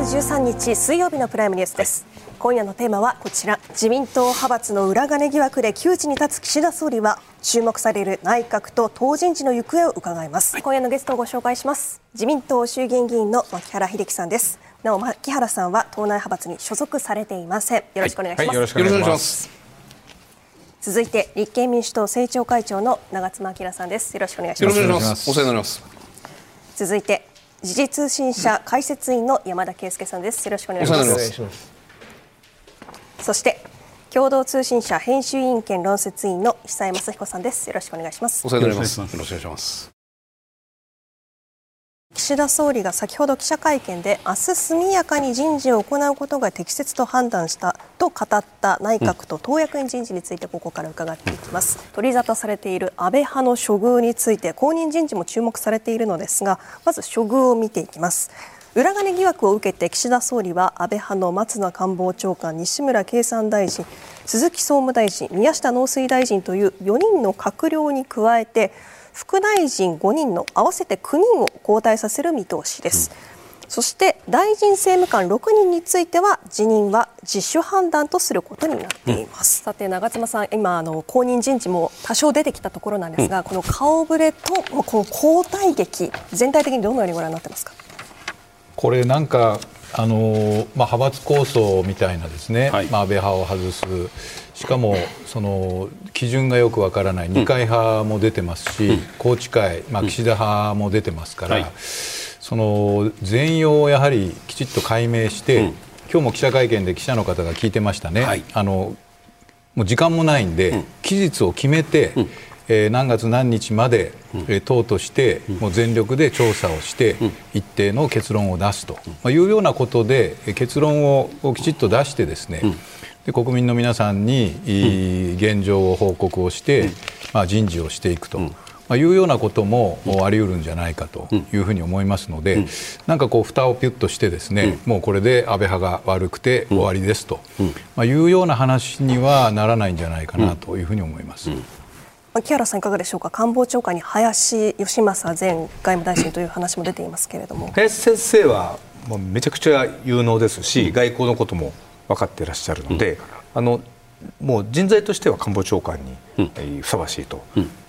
12月13日水曜日のプライムニュースです、はい、今夜のテーマはこちら。自民党派閥の裏金疑惑で窮地に立つ岸田総理は注目される内閣と党人事の行方を伺います、はい、今夜のゲストをご紹介します。自民党衆議院議員の牧原秀樹さんです。なお牧原さんは党内派閥に所属されていません。よろしくお願いします、はい、よろしくお願いします。続いて立憲民主党政調会長の長妻昭さんです。よろしくお願いします。お世話になります。続いて時事通信社解説員の山田圭介さんです。よろしくお願いします。そして共同通信社編集委員兼論説委員の久江雅彦さんです。よろしくお願いします。お世話になります。よろしくお願いします岸田総理が先ほど記者会見で明日速やかに人事を行うことが適切と判断したと語った内閣と党役員人事についてここから伺っていきます。取り沙汰されている安倍派の処遇について後任人事も注目されているのですがまず処遇を見ていきます。裏金疑惑を受けて岸田総理は安倍派の松野官房長官西村経産大臣鈴木総務大臣宮下農水大臣という4人の閣僚に加えて副大臣5人の合わせて9人を交代させる見通しです。うんそして大臣政務官6人については辞任は自主判断とすることになっています、うん、さて長妻さん今あの後任人事も多少出てきたところなんですが、うん、この顔ぶれとこの交代劇全体的にどのようにご覧になってますか？これなんかあのまあ、派閥構想みたいなですね、はい、まあ、安倍派を外すしかもその基準がよくわからない。二階派も出てますし、うん、宏池会、まあ、岸田派も出てますから、はい、その全容をやはりきちっと解明して、うん、今日も記者会見で記者の方が聞いてましたね、はい、あのもう時間もないんで、うん、期日を決めて、うん、えー、何月何日まで、えー、党としてもう全力で調査をして、一定の結論を出すと、まあ、いうようなことで結論をきちっと出してですね、で国民の皆さんに、現状を報告をして、まあ、人事をしていくと。まあ、いうようなこともあり得るんじゃないかというふうに思いますので、なんかこう蓋をピュッとしてですね、もうこれで安倍派が悪くて終わりですと、まあ、いうような話にはならないんじゃないかなというふうに思います。木原さんいかがでしょうか？官房長官に林芳正前外務大臣という話も出ていますけれども。林先生はもうめちゃくちゃ有能ですし、外交のことも分かっていらっしゃるので、あのもう人材としては官房長官にふさわしいと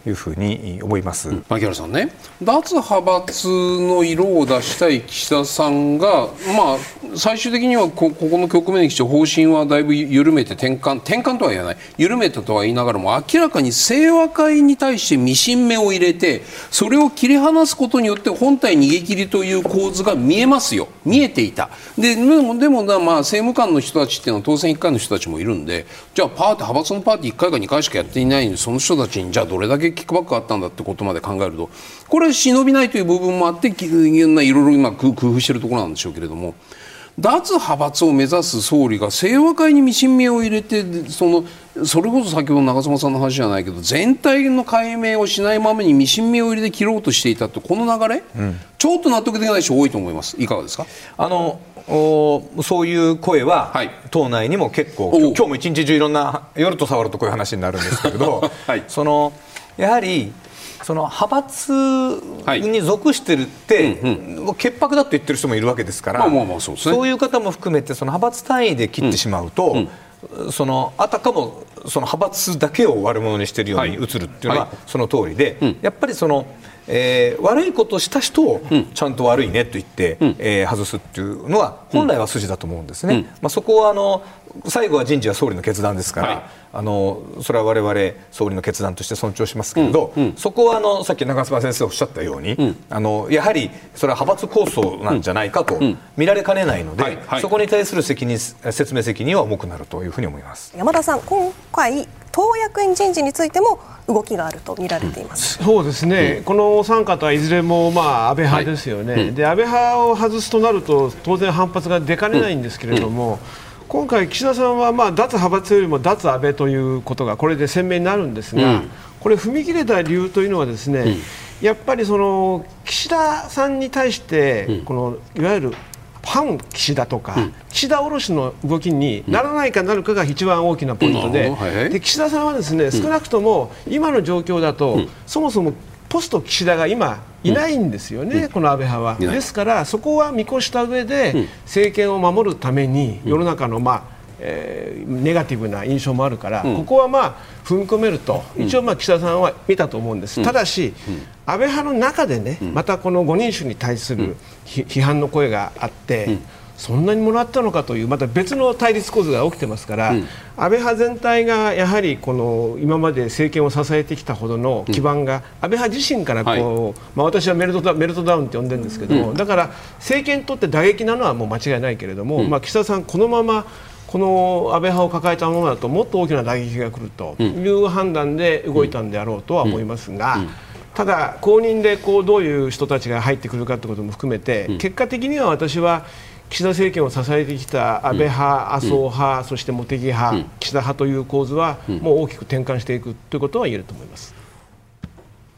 いうふうに思います、うん、牧原さんね。脱派閥の色を出したい岸田さんが、まあ、最終的にはこここの局面に来て方針はだいぶ緩めて転換転換とは言わない。緩めたとは言いながらも明らかに清和会に対してミシン目を入れてそれを切り離すことによって本体逃げ切りという構図が見えますよ。見えていた。ででもでもまあ政務官の人たちっていうのは当選1回の人たちもいるんでじゃあパーティー派閥のパーティー1回か2回しかやっていないのにその人たちにじゃあどれだけキックバックあったんだってことまで考えるとこれ忍びないという部分もあっていろいろ今工夫しているところなんでしょうけれども。脱派閥を目指す総理が清和会にミシン目を入れてそのそれこそ先ほど長妻さんの話じゃないけど全体の解明をしないままにミシン目を入れて切ろうとしていたってこの流れ、うん、ちょっと納得できない人多いと思います。いかがですか？あのおそういう声は、はい、党内にも結構今日も一日中いろんな夜と触るとこういう話になるんですけれど、はい、そのやはりその派閥に属してるって、はい。潔白だと言ってる人もいるわけですから、そういう方も含めてその派閥単位で切ってしまうと、うん、そのあたかもその派閥だけを悪者にしているように映るっていうのはその通りで、やっぱりその。えー、悪いことをした人をちゃんと悪いねと言って、うん、えー、外すっていうのは本来は筋だと思うんですね、うん、まあ、そこはあの最後は人事は総理の決断ですから、はい、あのそれは我々総理の決断として尊重しますけれど、うん、そこはあのさっき長妻先生おっしゃったように、あのやはりそれは派閥構想なんじゃないかと見られかねないので、はいはい、そこに対する責任説明責任は重くなるというふうに思います。山田さん今回党役員人事についても動きがあると見られています、うん、そうですね、うん、このお三方はいずれもまあ安倍派ですよね、はい。うん、で安倍派を外すとなると当然反発が出かねないんですけれども、今回、岸田さんはまあ脱派閥よりも脱安倍ということがこれで鮮明になるんですが、これ、踏み切れた理由というのはですね、やっぱりその岸田さんに対して、このいわゆる反岸田とか、うん、岸田卸の動きにならないかなるかが一番大きなポイントでうん。で、岸田さんはですね少なくとも今の状況だと、そもそもポスト岸田が今いないんですよね、うん、この安倍派は。ですからそこは見越した上で政権を守るために世の中のまあえー、ネガティブな印象もあるから、うん、ここはまあ踏み込めると、一応まあ岸田さんは見たと思うんです、うん、ただし、うん、安倍派の中でね、またこの5人衆に対する批判の声があって、そんなにもらったのかというまた別の対立構図が起きてますから、安倍派全体がやはりこの今まで政権を支えてきたほどの基盤が、安倍派自身からこう、はい、まあ、私はメルトダメルトダウンって呼んでるんですけども、だから政権にとって打撃なのはもう間違いないけれども、まあ、岸田さん、このままこの安倍派を抱えたままだともっと大きな打撃が来るという判断で動いたんであろうとは思いますが。ただ、後任でこうどういう人たちが入ってくるかということも含めて、結果的には私は岸田政権を支えてきた安倍派、麻生派、そして茂木派、岸田派という構図はもう大きく転換していくということは言えると思います。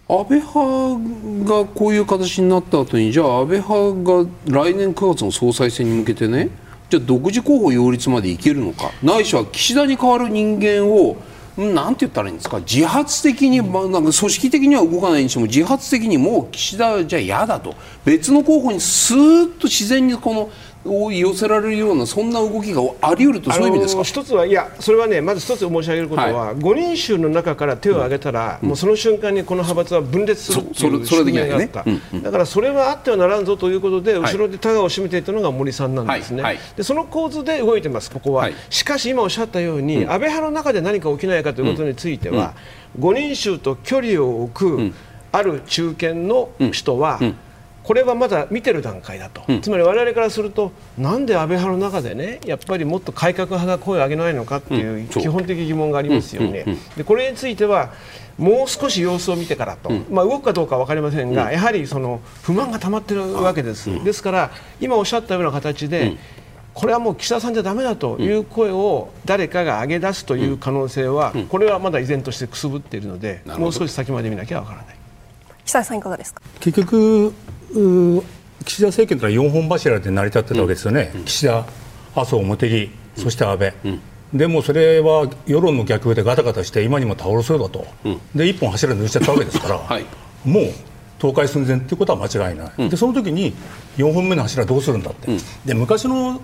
安倍派がこういう形になった後にじゃあ安倍派が来年9月の総裁選に向けてねじゃあ独自候補擁立までいけるのか。ないしは岸田に代わる人間をなんて言ったらいいんですか。自発的に、まあ、なんか組織的には動かないにしても自発的にもう岸田じゃ嫌だと。別の候補にスーッと自然にこのを寄せられるようなそんな動きがあり得るとそういう意味ですか？一つはいやそれはねまず一つ申し上げることは、はい、5人衆の中から手を挙げたら、うん、もうその瞬間にこの派閥は分裂するという宿命があった、ねうん。うん、だからそれはあってはならんぞということで、後ろでタガを締めていたのが森さんなんですね、はい。はい、でその構図で動いてますここは、しかし今おっしゃったように、安倍派の中で何か起きないかということについては、うん、5人衆と距離を置く、ある中堅の人は、これはまだ見てる段階だと、うん、つまり我々からするとなんで安倍派の中でねやっぱりもっと改革派が声を上げないのかっていう基本的疑問がありますよね。でこれについてはもう少し様子を見てからと、うん、まあ、動くかどうか分かりませんが、うん、やはりその不満が溜まっているわけです、うん、ですから今おっしゃったような形で、これはもう岸田さんじゃだめだという声を誰かが上げ出すという可能性は、これはまだ依然としてくすぶっているので、もう少し先まで見なきゃ分からない。久田さんいかがですか？結局岸田政権というのは4本柱で成り立ってたわけですよね、うん、岸田、麻生、茂木、そして安倍、うん、でもそれは世論の逆でガタガタして、今にも倒れそうだと、うん、で1本柱抜いちゃったわけですから、はい、もう倒壊寸前ということは間違いない、でその時に4本目の柱どうするんだって、で昔の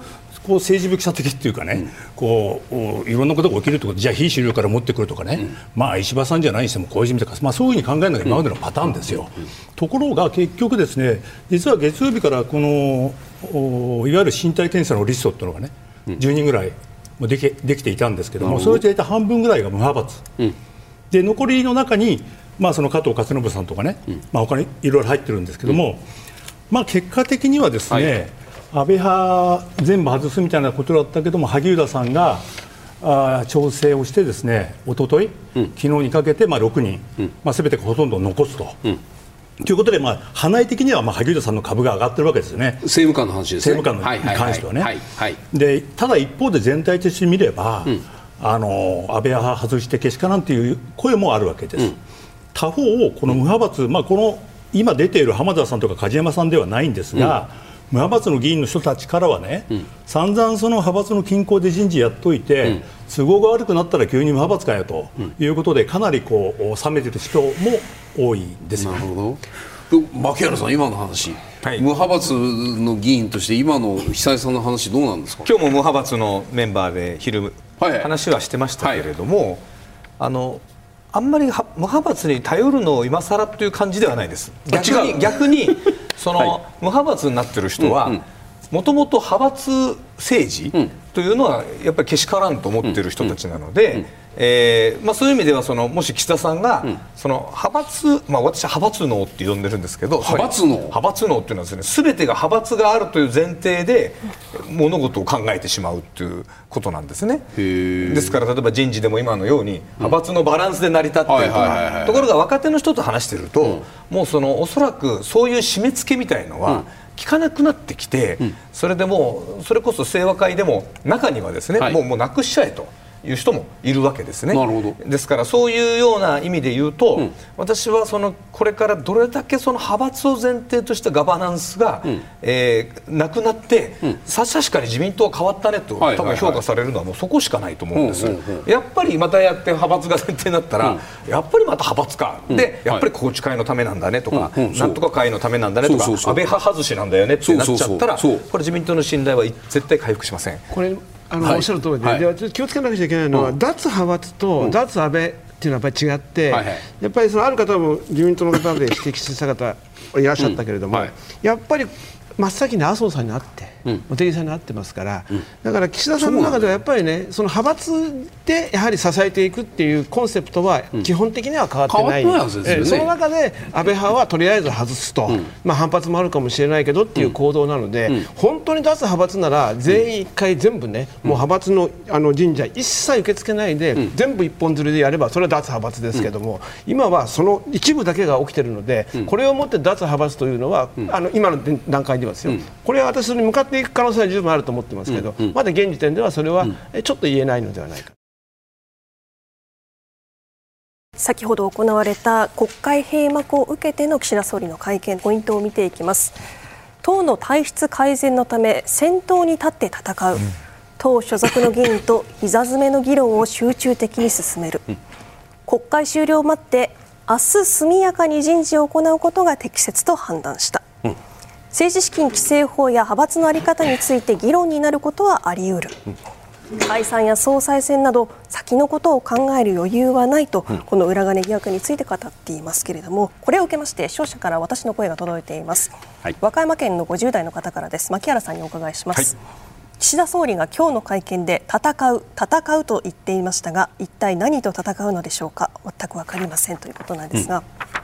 こう政治部記者的っていうかね、うん、こういろんなことが起きるってこと。じゃあ非主流から持ってくるとかね、うん、まあ石破さんじゃないにしても小泉とか、まあ、そういうふうに考えるのが今までのパターンですよ。ところが結局ですね実は月曜日からこのいわゆる身体検査のリストっていうのがね、10人ぐらいもできできていたんですけども、それで大体半分ぐらいが無派閥、で残りの中に、まあ、その加藤勝信さんとかね、まあ他にいろいろ入ってるんですけども、まあ、結果的にはですね、はい安倍派全部外すみたいなことだったけども萩生田さんがあ調整をしてですね一昨日、うん、昨日にかけてまあ6人、うん。まあ、全てがほとんど残すと。うん。ということで、まあ、派内的には、まあ、萩生田さんの株が上がってるわけですよね、政務官の話ですね、政務官に関してはね、でただ一方で全体的に見れば、うん、あの安倍派外してけしからんという声もあるわけです。うん、他方、この無派閥、まあ、この今出ている浜田さんとか梶山さんではないんですが、うん無派閥の議員の人たちからはね、うん、散々その派閥の均衡で人事やっといて、うん、都合が悪くなったら急に無派閥かよということで、かなりこう冷めてる人も多いんですよ、ね、なるほど。牧原さん、今の話、はい、無派閥の議員として今の久江さんの話どうなんですか？今日も無派閥のメンバーで昼、はい、話はしてましたけれども、はい、あのあんまり無派閥に頼るのを今更という感じではないです。逆に逆に その、はい、無派閥になってる人はもともと派閥政治というのはやっぱりけしからんと思ってる人たちなので、えーまあ、そういう意味ではそのもし岸田さんが、その派閥、まあ、私は派閥脳って呼んでるんですけど派閥脳？派閥脳っていうのはですね全てが派閥があるという前提で物事を考えてしまうということなんですね。ですから例えば人事でも今のように派閥のバランスで成り立っているとかところが若手の人と話してると、うん、もうそのおそらくそういう締め付けみたいのは、うん。聞かなくなってきて、うん、それでもうそれこそ清和会でも中にはですね、はい、もうもうなくしちゃえという人もいるわけですね。なるほど。ですからそういうような意味で言うと、うん、私はそのこれからどれだけその派閥を前提としたガバナンスが、うん、えー、なくなって、うん、さ確かに自民党は変わったねと、多分評価されるのはもうそこしかないと思うんです、やっぱりまたやって派閥が前提になったら、やっぱりまた派閥か、でやっぱり宏池会のためなんだねとか、なんとか会のためなんだねとか安倍派外しなんだよねってなっちゃったらこれ自民党の信頼は絶対回復しません。これあの、はい、おっしゃる通りで、はい、で気をつけなくちゃいけないのは、うん、脱派閥と脱安倍っていうのはやっぱり違って、はいはい、やっぱりそのある方も自民党の方で指摘した方いらっしゃったけれども、うん。はい、やっぱり真っ先に麻生さんに会って、うん、茂木さんに会ってますから、うん、だから岸田さんの中ではやっぱりねその派閥でやはり支えていくっていうコンセプトは基本的には変わってない、うんね、その中で安倍派はとりあえず外すと、まあ、反発もあるかもしれないけどっていう行動なので、本当に出す派閥なら全員1回全部ね、もう派閥のあの神社一切受け付けないで、全部一本釣りでやればそれは脱派閥ですけども、今はその一部だけが起きているので、これをもって脱派閥というのは、あの今の段階ではですよ、うん、これは私に向かっていく可能性は十分あると思ってますけど、うんうん、まだ現時点ではそれはちょっと言えないのではないか。先ほど行われた国会閉幕を受けての岸田総理の会見ポイントを見ていきます。党の体質改善のため先頭に立って戦う、うん、党所属の議員と膝詰めの議論を集中的に進める、うん、国会終了を待って明日速やかに人事を行うことが適切と判断した、うん政治資金規正法や派閥の在り方について議論になることはあり得る。解散や総裁選など先のことを考える余裕はないと、この裏金疑惑について語っていますけれどもこれを受けまして視聴者から私の声が届いています、はい、和歌山県の50代の方からです。牧原さんにお伺いします、はい、岸田総理が今日の会見で戦う戦うと言っていましたが一体何と戦うのでしょうか？全く分かりませんということなんですが、うん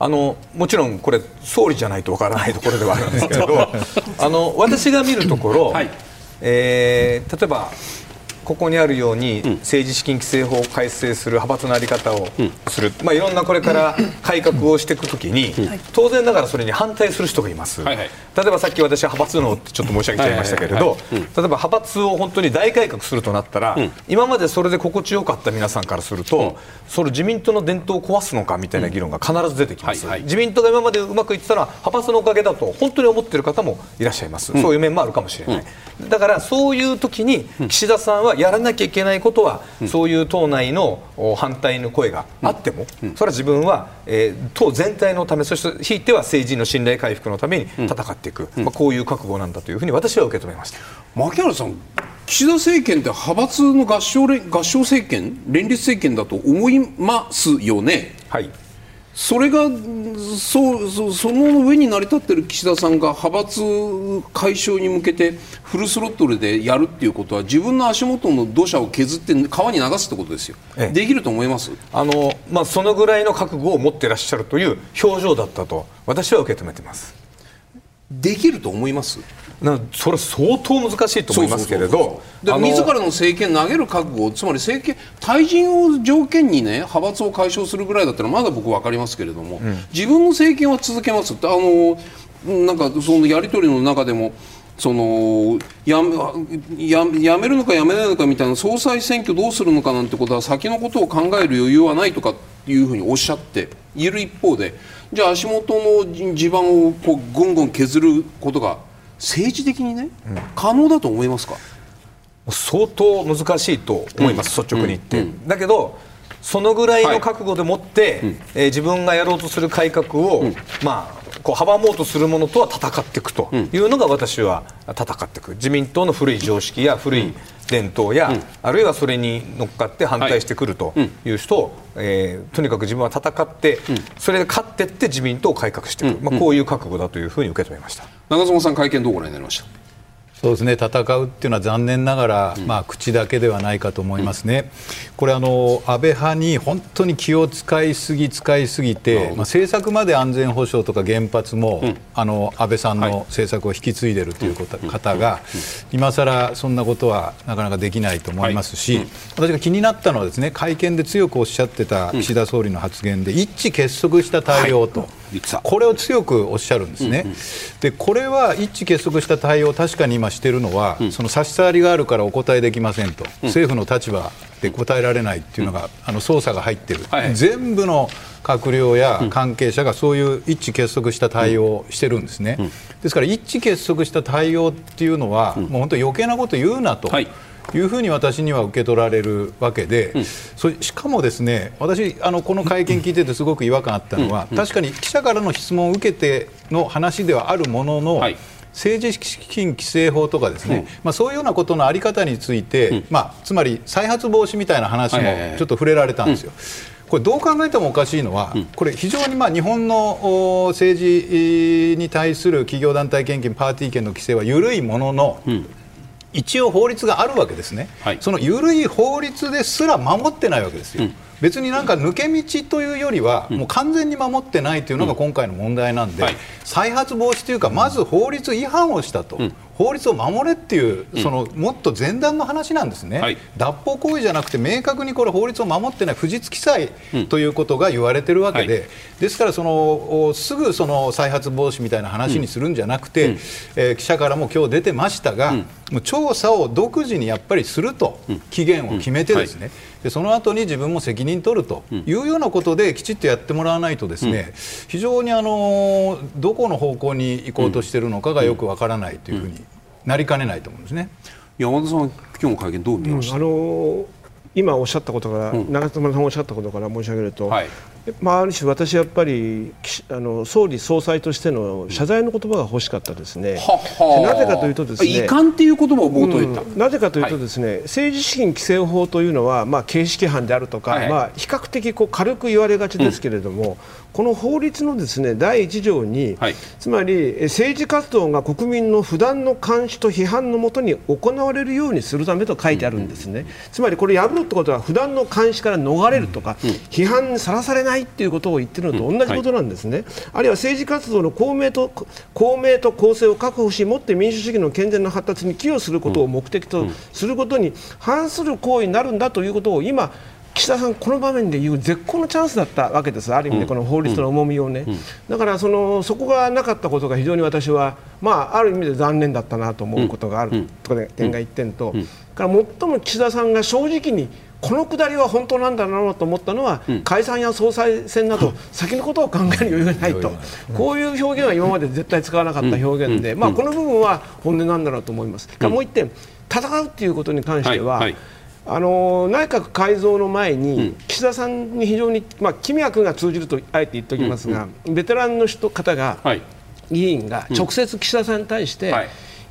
あのもちろんこれ総理じゃないとわからないところではあるんですけど あの私が見るところ、はい、えー、例えばここにあるように、政治資金規正法を改正する派閥の在り方をする、まあ、いろんなこれから改革をしていくときに、当然ながらそれに反対する人がいます、はいはい、例えばさっき私は派閥のってちょっと申し上げちゃいましたけれど例えば派閥を本当に大改革するとなったら、今までそれで心地よかった皆さんからすると、それ自民党の伝統を壊すのかみたいな議論が必ず出てきます、はいはい、自民党が今までうまくいってたのは派閥のおかげだと本当に思っている方もいらっしゃいます、そういう面もあるかもしれない、だからそういう時に岸田さんはやらなきゃいけないことは、そういう党内の反対の声があっても、それは自分は、えー、党全体のためそしてひいては政治の信頼回復のために戦っていく、まあ、こういう覚悟なんだというふうに私は受け止めました。牧原さん岸田政権って派閥の合唱合唱政権連立政権だと思いますよね？はい。それがそうそその上に成り立っている岸田さんが派閥解消に向けてフルスロットルでやるっていうことは自分の足元の土砂を削って川に流すってことですよ、ええ、できると思います？あの、まあ、そのぐらいの覚悟を持っていらっしゃるという表情だったと私は受け止めています。できると思います？なそれ相当難しいと思いますけれど。自らの政権投げる覚悟つまり政権退陣を条件にね派閥を解消するぐらいだったらまだ僕分かりますけれども、うん、自分の政権は続けます。あのなんかそのやり取りの中でもそのやややめるのかやめないのかみたいな総裁選挙どうするのかなんてことは先のことを考える余裕はないとかいうふうにおっしゃっている一方でじゃあ足元の地盤をこうぐんぐん削ることが政治的にね、うん、可能だと思いますか？相当難しいと思います、うん、率直に言って。うん、だけどそのぐらいの覚悟でもって、はい、えー、自分がやろうとする改革を、まあこう阻もうとするものとは戦っていくというのが私は戦っていく。自民党の古い常識や古い伝統や、あるいはそれに乗っかって反対してくるとい。う人を、えー、とにかく自分は戦って、それで勝っていって自民党を改革していく、まあ、こういう覚悟だというふうに受け止めました。長妻さん会見どうご覧になりました？そうですね。戦うっていうのは残念ながら、うん、まあ、口だけではないかと思いますね、うん、これあの、安倍派に本当に気を使いすぎ、使いすぎて、まあ、政策まで安全保障とか原発も、うん、あの安倍さんの政策を引き継いでいるという方が、今更そんなことはなかなかできないと思いますし、私が気になったのはですね会見で強くおっしゃってた岸田総理の発言で、一致結束した対応と。はいこれを強くおっしゃるんですね、うんうん、でこれは一致結束した対応を確かに今しているのは、うん、その差し障りがあるからお答えできませんと、うん、政府の立場で答えられないっていうのが、うん、あの捜査が入ってる、はい、全部の閣僚や関係者がそういう一致結束した対応をしてるんですね、ですから一致結束した対応っていうのは、もう本当余計なこと言うなと。はいいうふうに私には受け取られるわけで、うん、そしかもですね私あのこの会見聞いててすごく違和感あったのは、うん、確かに記者からの質問を受けての話ではあるものの、はい。政治資金規正法とかですね、うん、まあ、そういうようなことの在り方について、うん、まあ、つまり再発防止みたいな話もちょっと触れられたんですよ。これどう考えてもおかしいのは、これ非常にまあ日本の政治に対する企業団体献金パーティー券の規制は緩いものの、一応法律があるわけですね、はい、その緩い法律ですら守ってないわけですよ。うん。別になんか抜け道というよりは、もう完全に守ってないというのが今回の問題なんで、再発防止というか、まず法律違反をしたと、法律を守れっていう、そのもっと前段の話なんですね、はい、脱法行為じゃなくて、明確にこれ、法律を守ってない不実記載ということが言われてるわけで、はい、ですからその、すぐその再発防止みたいな話にするんじゃなくて、うん、えー、記者からも今日出てましたが、うん、もう調査を独自にやっぱりすると、期限を決めてですね、でその後に自分も責任取るというようなことできちっとやってもらわないとですね、非常にあのどこの方向に行こうとしているのかがよくわからないというふうになりかねないと思うんですね。山田さん今日の会見どう見ました、うん、あの今おっしゃったことから、うん、長妻さんおっしゃったことから申し上げると、はい、まあ、ある種、私やっぱりあの総理総裁としての謝罪の言葉が欲しかったですね。はなぜかというとですね、遺憾っていう言葉を冒頭言った、うん、なぜかというとですね、はい、政治資金規正法というのは、まあ、形式犯であるとか、はい、まあ、比較的こう軽く言われがちですけれども、うん、この法律のですね第1条に、はい、つまり政治活動が国民の不断の監視と批判のもとに行われるようにするためと書いてあるんですね。つまりこれ破るってことは不断の監視から逃れるとか、批判にさらされないっていうことを言ってってるのと同じことなんですね、うんはい、あるいは政治活動の公明と公明と公正を確保しもって民主主義の健全な発達に寄与することを目的とすることに反する行為になるんだということを今岸田さん、この場面で言う絶好のチャンスだったわけです、ある意味でこの法律の重みをね、だからそのそこがなかったことが非常に私は、まあ、ある意味で残念だったなと思うことがあるという点が1点と、から最も岸田さんが正直にこのくだりは本当なんだろうと思ったのは、うん、解散や総裁選など先のことを考える余裕がないと、こういう表現は今まで絶対使わなかった表現で、まあ、この部分は本音なんだろうと思います。もう一点戦うということに関しては、はい。はいあの内閣改造の前に、岸田さんに非常に、まあ、君役が通じるとあえて言っておきますが、ベテランの人方が、議員が直接岸田さんに対して、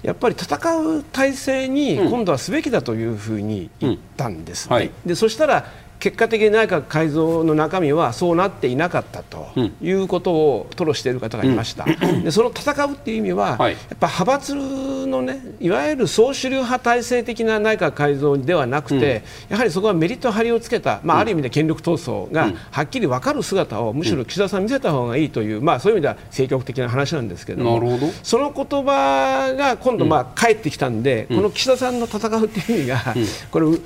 やっぱり戦う体制に今度はすべきだというふうに言ったんです、ね。うん。はい、でそしたら結果的に内閣改造の中身はそうなっていなかったということを吐露している方がいました、うん、でその戦うっていう意味は、はい、やっぱ派閥のねいわゆる総主流派体制的な内閣改造ではなくて、うん、やはりそこはメリット張りをつけた、まあ、ある意味で権力闘争がはっきり分かる姿をむしろ岸田さん見せた方がいいという、まあ、そういう意味では政局的な話なんですけどもその言葉が今度まあ返ってきたんで、この岸田さんの戦うっていう意味が、これいわ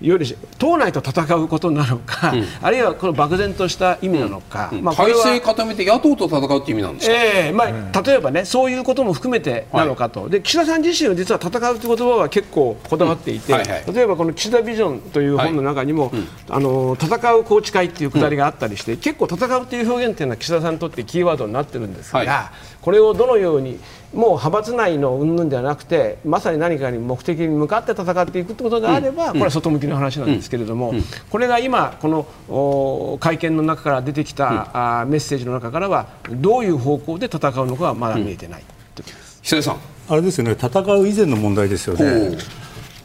ゆる党内と戦ううことなのか、うん、あるいはこの漠然とした意味なのか、まあ、体制固めて野党と戦うって意味なんですか、えーまあ、例えばねそういうことも含めてなのかと、はい、で岸田さん自身は実は戦うという言葉は結構こだわっていて、はいはい、例えばこの岸田ビジョンという本の中にも、はい、あの戦う宏池会っていうくだりがあったりして、結構戦うという表現っていうのは岸田さんにとってキーワードになってるんですが、これをどのようにもう派閥内の云々ではなくてまさに何かに目的に向かって戦っていくということであれば、これは外向きの話なんですけれども、これが今、この会見の中から出てきた、メッセージの中からはどういう方向で戦うのかはまだ見えてない、という。ことです久さん。あれですよね戦う以前の問題ですよね。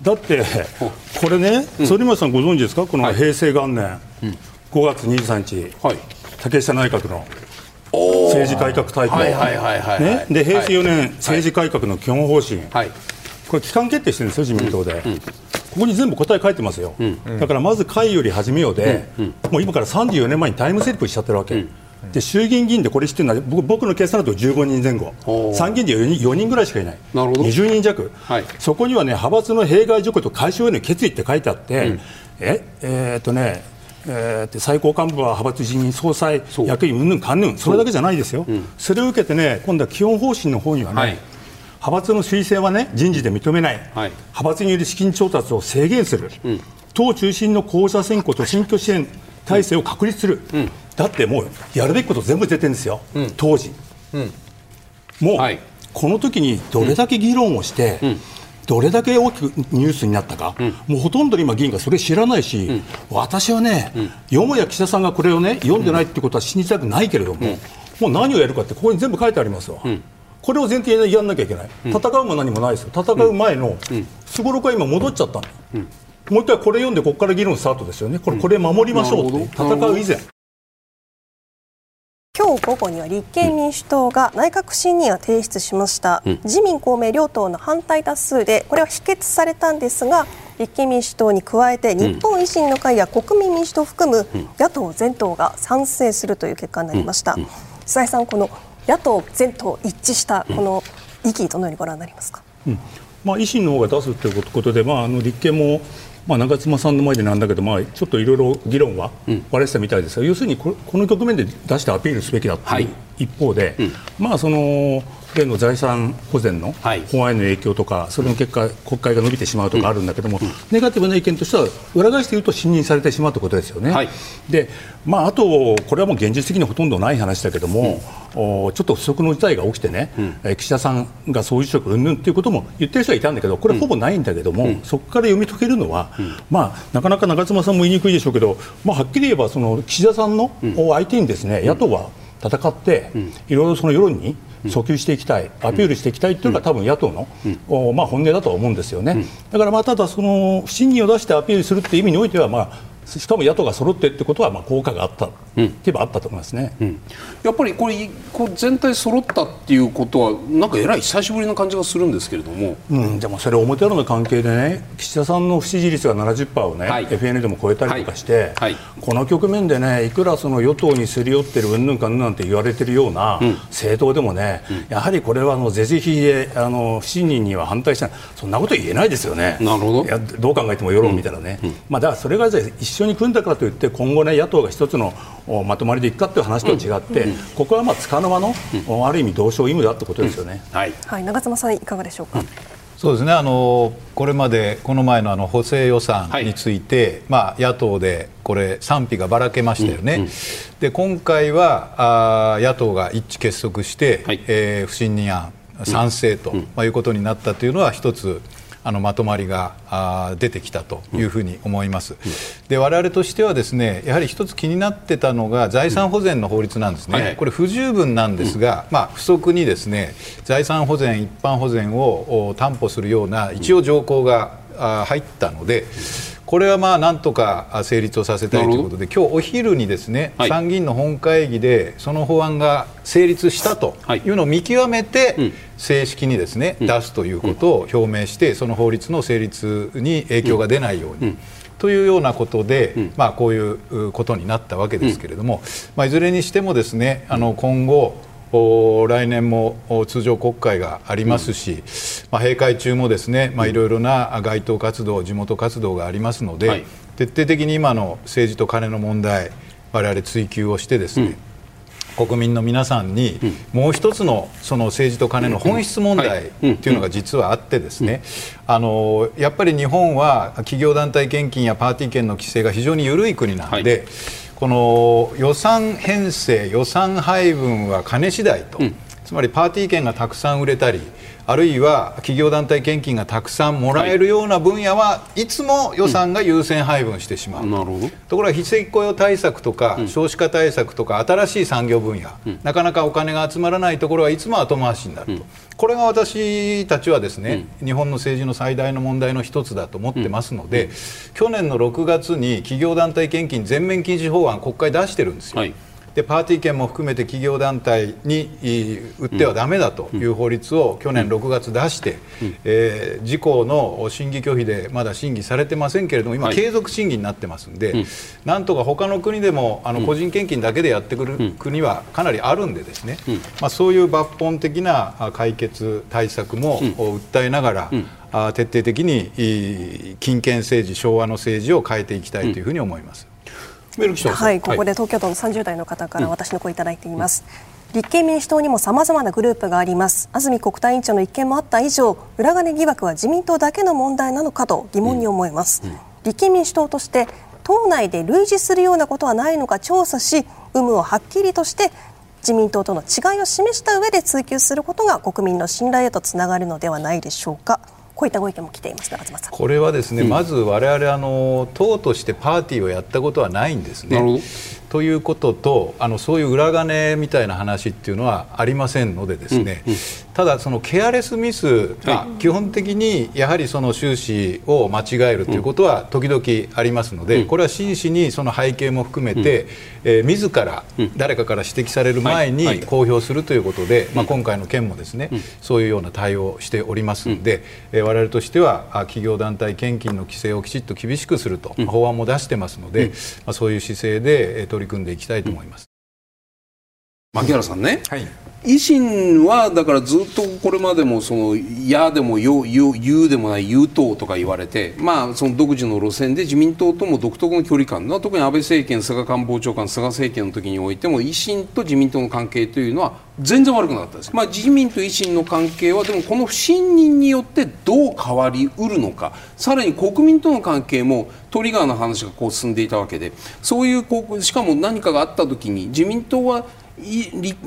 だって、これね、反町さんご存知ですか、この平成元年、5月23日、竹下内閣の政治改革大会、で平成4年、政治改革の基本方針、これ、期間決定してるんですよ、自民党で、ここに全部答え書いてますよ、だからまず会より始めようで、もう今から34年前にタイムスリップしちゃってるわけ。で衆議院議員でこれ知ってるのは僕僕の計算だと15人前後。参議院で 4, 人4人ぐらいしかいない。なるほど。20人弱、はい、そこにはね派閥の弊害除去と解消への決意って書いてあって、うん、ええー、っとねえー、最高幹部は派閥人員総裁役員うんぬんかんぬん。それだけじゃないですよ、うん、それを受けてね今度は基本方針の方にはね、はい、派閥の推薦はね人事で認めない、はい、派閥による資金調達を制限する、うん、党中心の候補者選挙と選挙支援体制を確立する、うん、だってもうやるべきこと全部出てるんですよ、当時。もう、はい、この時にどれだけ議論をして、どれだけ大きくニュースになったか、うん、もうほとんど今、議員がそれ知らないし、うん、私はね、うん、よもや岸田さんがこれをね読んでないってことは信じたくないけれども、もう何をやるかって、ここに全部書いてありますわ。これを前提でやらなきゃいけない、戦うも何もないですよ、戦う前のすごろくは今、戻っちゃったん。だ、もう一回これ読んで、ここから議論スタートですよね、これ、これ守りましょうって、戦う以前。今日午後には立憲民主党が内閣不信任を提出しました、うん、自民公明両党の反対多数でこれは否決されたんですが立憲民主党に加えて日本維新の会や国民民主党を含む野党全党が賛成するという結果になりました。須井さんこの野党全党一致したこの意義どのようにご覧になりますか、うんまあ、維新の方が出すということで、まあ、あの立憲もまあ、長妻さんの前でなんだけど、まあ、ちょっといろいろ議論は割れてたみたいですが、うん、要するにこの局面で出してアピールすべきだという一方で、はいうん、まあ、その例の財産保全の法案への影響とか、それの結果、国会が伸びてしまうとかあるんだけども、ネガティブな意見としては、裏返して言うと、信任されてしまうということですよね。はい、でまあ、あと、これはもう現実的にほとんどない話だけども、うん、ちょっと不測の事態が起きてね、うん、岸田さんが総辞職うんぬんということも言ってる人はいたんだけど、これ、ほぼないんだけども、うん、そこから読み解けるのは、まあ、なかなか長妻さんも言いにくいでしょうけど、まあ、はっきり言えば、その岸田さんの相手にですね、野党は戦って、いろいろその世論に訴求していきたい、アピールしていきたいというのが多分野党の、まあ、本音だと思うんですよね。だからまあただその不信任を出してアピールするという意味においてはまあしかも野党が揃ってってことはまあ効果があった、うん、っていえばあったと思いますね、うん、やっぱりこれこう全体揃ったっていうことはなんかえらい久しぶりな感じがするんですけれども、うん、でもそれ表裏の関係でね岸田さんの不支持率が70%をね、はい、FN でも超えたりとかして、はい。はい、この局面でねいくらその与党にすり寄ってるうんぬんかんなんて言われてるような政党でもね、やはりこれはあの是々非であの不信任には反対したそんなこと言えないですよね。なるほど。いやどう考えても世論見たらね、まあ、だからそれが一緒に組んだからといって今後ね野党が一つのまとまりでいくかという話とは違って、ここはまあ束の間の、ある意味同床異夢だってことですよね。はい、はい、長妻さんいかがでしょうか？そうですね。あのこれまでこの前のあの補正予算について、はい、まあ、野党でこれ賛否がばらけましたよね、うんうん、で今回はあ野党が一致結束して、はい、えー、不信任案賛成と、うん、まあ、いうことになったというのは一つあのまとまりがあ出てきたというふうに思います。うん、で我々としてはですねやはり一つ気になってたのが財産保全の法律なんですね、はい、これ不十分なんですが、まあ、不足にですね財産保全、一般保全を担保するような一応条項が入ったので。これはまあなんとか成立をさせたいということで今日お昼にですね、はい、参議院の本会議でその法案が成立したとい。うのを見極めて、正式にですね、出すということを表明してその法律の成立に影響が出ないように。というようなことで、まあ、こういうことになったわけですけれども、まあ、いずれにしてもですねあの今後来年も通常国会がありますし、まあ、閉会中もですね、まあ、いろいろな街頭活動、地元活動がありますので、はい、徹底的に今の政治と金の問題、我々追及をしてですね、うん、国民の皆さんにもう一つのその政治と金の本質問題とい。うのが実はあってですねあのやっぱり日本は企業団体献金やパーティー券の規制が非常に緩い国なので、はいこの予算編成、予算配分は金次第と、うん、つまりパーティー券がたくさん売れたり、あるいは企業団体献金がたくさんもらえるような分野はい。つも予算が優先配分してしまう、うん、なるほど。ところが非正規雇用対策とか、少子化対策とか新しい産業分野、うん、なかなかお金が集まらないところはいつも後回しになると、これが私たちはですね、日本の政治の最大の問題の一つだと思ってますので、去年の6月に企業団体献金全面禁止法案国会出してるんですよ。はいでパーティー券も含めて企業団体に売ってはだめだという法律を去年6月出して、え公の審議拒否でまだ審議されてませんけれども今、継続審議になってますんで、なんとか他の国でもあの個人献金だけでやってくる国はかなりあるんでですね、まあ、そういう抜本的な解決対策も訴えながら、徹底的に金権政治、昭和の政治を変えていきたいというふうに思います。はい、ここで東京都の30代の方から私の声いただいています。うん、立憲民主党にもさまざまなグループがあります。安住国対委員長の一件もあった以上裏金疑惑は自民党だけの問題なのかと疑問に思います、うんうん、立憲民主党として党内で類似するようなことはないのか調査し有無をはっきりとして自民党との違いを示した上で追及することが国民の信頼へとつながるのではないでしょうか。こういったご意見も来ていますさん。これはですね、うん、まず我々あの党としてパーティーをやったことはないんですね。ということとあのそういう裏金みたいな話っていうのはありませんのでですね、うんうん、ただそのケアレスミス、はい、基本的にやはりその収支を間違えるということは時々ありますので、うん、これは真摯にその背景も含めて、うん。えー、自ら誰かから指摘される前に公表するということで、まあ、今回の件もですね、そういうような対応をしておりますので、えー、我々としては企業団体献金の規制をきちっと厳しくすると、法案も出してますので、まあ、そういう姿勢で取り組んでいきたいと思います。牧原さんね、はい、維新はだからずっとこれまでもその「や」でも「よ」「言う」でもない「言う党」とか言われて、まあ、その独自の路線で自民党とも独特の距離感特に安倍政権菅官房長官菅政権の時においても維新と自民党の関係というのは全然悪くなかったです、まあ、自民と維新の関係はでもこの不信任によってどう変わりうるのかさらに国民との関係もトリガーの話がこう進んでいたわけでそういうしかも何かがあった時に自民党は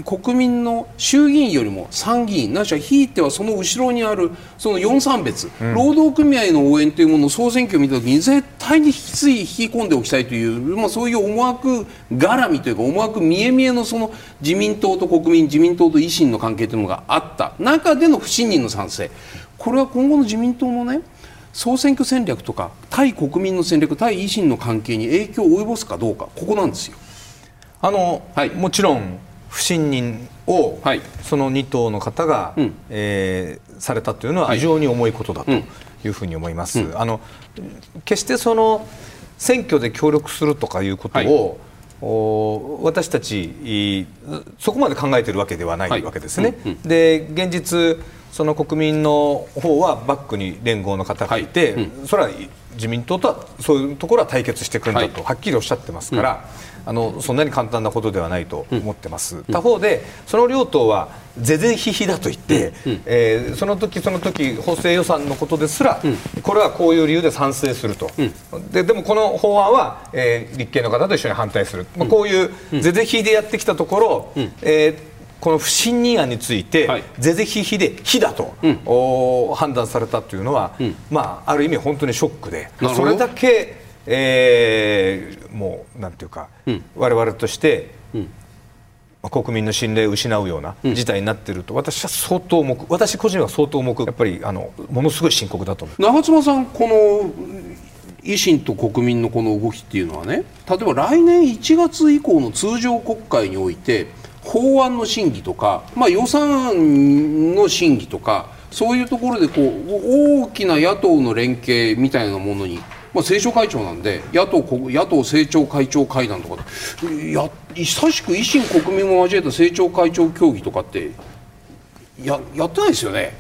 国民の衆議院よりも参議院なしはひいてはその後ろにあるその4三別、うん、労働組合の応援というものを総選挙を見たときに絶対に引き継い引き込んでおきたいという、まあ、そういう思惑絡みというか思惑見え見えのその自民党と国民自民党と維新の関係というのがあった。中での不信任の賛成。これは今後の自民党のね総選挙戦略とか対国民の戦略対維新の関係に影響を及ぼすかどうかここなんですよ。あの、はい、もちろん不信任を、はい、その2党の方が、うん、えー、されたというのは非常に重いことだというふうに思います。うん、あの決してその選挙で協力するとかいうことを、はい、私たちそこまで考えているわけではないわけですね。はいうん、で現実その国民の方はバックに連合の方がいて、それは自民党とはそういうところは対決してくるんだとはっきりおっしゃってますから。あのそんなに簡単なことではないと思ってます、うん、他方でその両党は是々非々だと言って、うん、えー、その時その時補正予算のことですら、うん、これはこういう理由で賛成すると、ででもこの法案は、えー、立憲の方と一緒に反対する、まあ、こういう是々非々でやってきたところ、えーこの不信任案について、はい、是々非々で非だと、うん、判断されたというのは、うん、まあ、ある意味本当にショックでそれだけえー、もうなんていうか、うん、我々として、うん、国民の信頼を失うような事態になっていると、私は相当重く私個人は相当重くやっぱりあのものすごい深刻だと思う。長妻さんこの維新と国民のこの動きっていうのはね例えば来年1月以降の通常国会において法案の審議とか、まあ、予算案の審議とかそういうところでこう大きな野党の連携みたいなものにまあ、政調会長なんで野党野党政調会長会談とかや久しく維新国民も交えた政調会長協議とかってややってないですよね。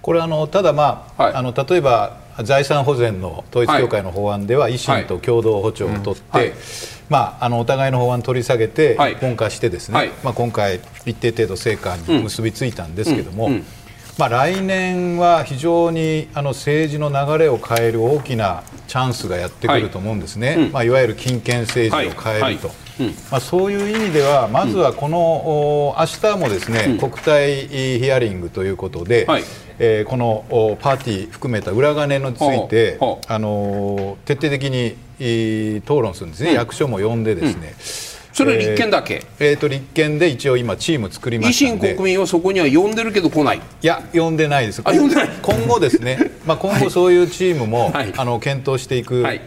これあのただまあはい、あの例えば財産保全の統一教会の法案では維新と共同歩調を取って、はい。うんはい、まあ、あのお互いの法案取り下げて一本化してですね、まあ、今回一定程度成果に結びついたんですけども、うん。うんまあ、来年は非常にあの政治の流れを変える大きなチャンスがやってくると思うんですね、はい。うん、まあ、いわゆる金権政治を変えると、はい。はい、まあ、そういう意味ではまずはこの、うん、明日もですね、うん、国対ヒアリングということで、はい、えー、このパーティー含めた裏金についてあの徹底的に討論するんですね、役所も呼んでですね。それ立憲だけ、えー、えーと立憲で一応今チーム作りました維新国民はそこには呼んでるけど来ない？いや呼んでないです。あ呼んでない。今後ですね、まあ、今後そういうチームも、はい、あの検討していく、はい、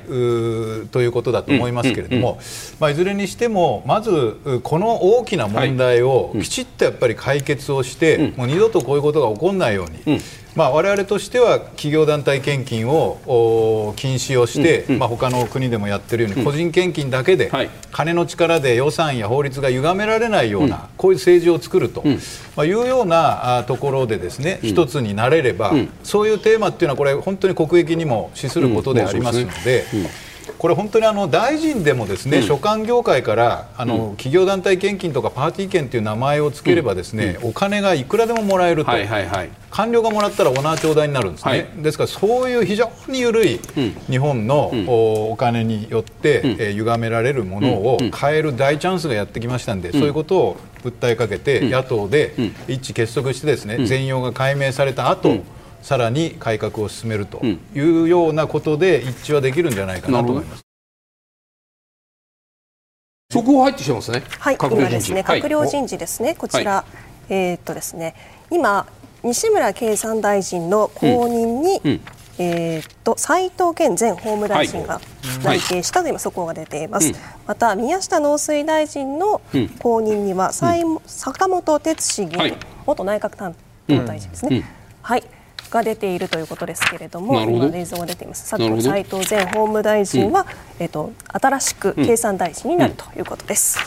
ということだと思いますけれども、うんうんうん、まあ、いずれにしてもまずこの大きな問題をきちっとやっぱり解決をして、もう二度とこういうことが起こらないように、まあ、我々としては企業団体献金を禁止をして、うんうん、まあ、他の国でもやってるように、個人献金だけで、金の力で予算や法律が歪められないような、こういう政治を作ると、まあ、いうようなところでですね、一つになれれば、そういうテーマっていうのはこれ本当に国益にも資することでありますので。これ本当にあの大臣でもですね、うん、所管業界からあの、うん、企業団体献金とかパーティー券という名前を付ければですね、うん、お金がいくらでももらえると、はいはいはい、官僚がもらったらおな頂戴になるんですね、はい、ですからそういう非常に緩い日本の、お金によって、えー、歪められるものを変える大チャンスがやってきましたんで、そういうことを訴えかけて、野党で一致結束してですね、全容が解明された後、さらに改革を進めるというようなことで一致はできるんじゃないかなと思います。速報入ってきてますね。はい、今ですね、閣僚人事ですね。はい、こちら、はい、えー、っとですね、今西村経産大臣の後任に、うん。うん、えー、っと斉藤健前法務大臣が内定したと今速報が出ています。はい、また宮下農水大臣の後任には、うん、坂本哲司議員、元内閣担当大臣ですね。はい。が出ているということですけれども、今映像が出ています。佐藤斉藤前法務大臣は、うん、えっと新しく経産大臣になるということです。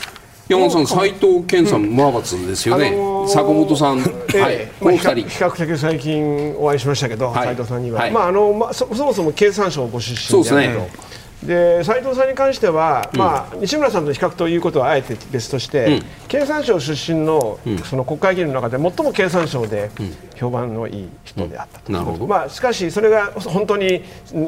山本さん、斉藤健さん、無派閥ですよね、あのー、坂本さん、えはい、まあ、比較的最近お会いしましたけど、はい、斉藤さんには、はい、まああのまあ、そもそも経産省ご出身であると。で斉藤さんに関しては、うん、まあ、西村さんと比較ということはあえて別として、うん、経産省出身の,、その国会議員の中で最も経産省で評判のいい人であったと、まあ、しかし、それが本当に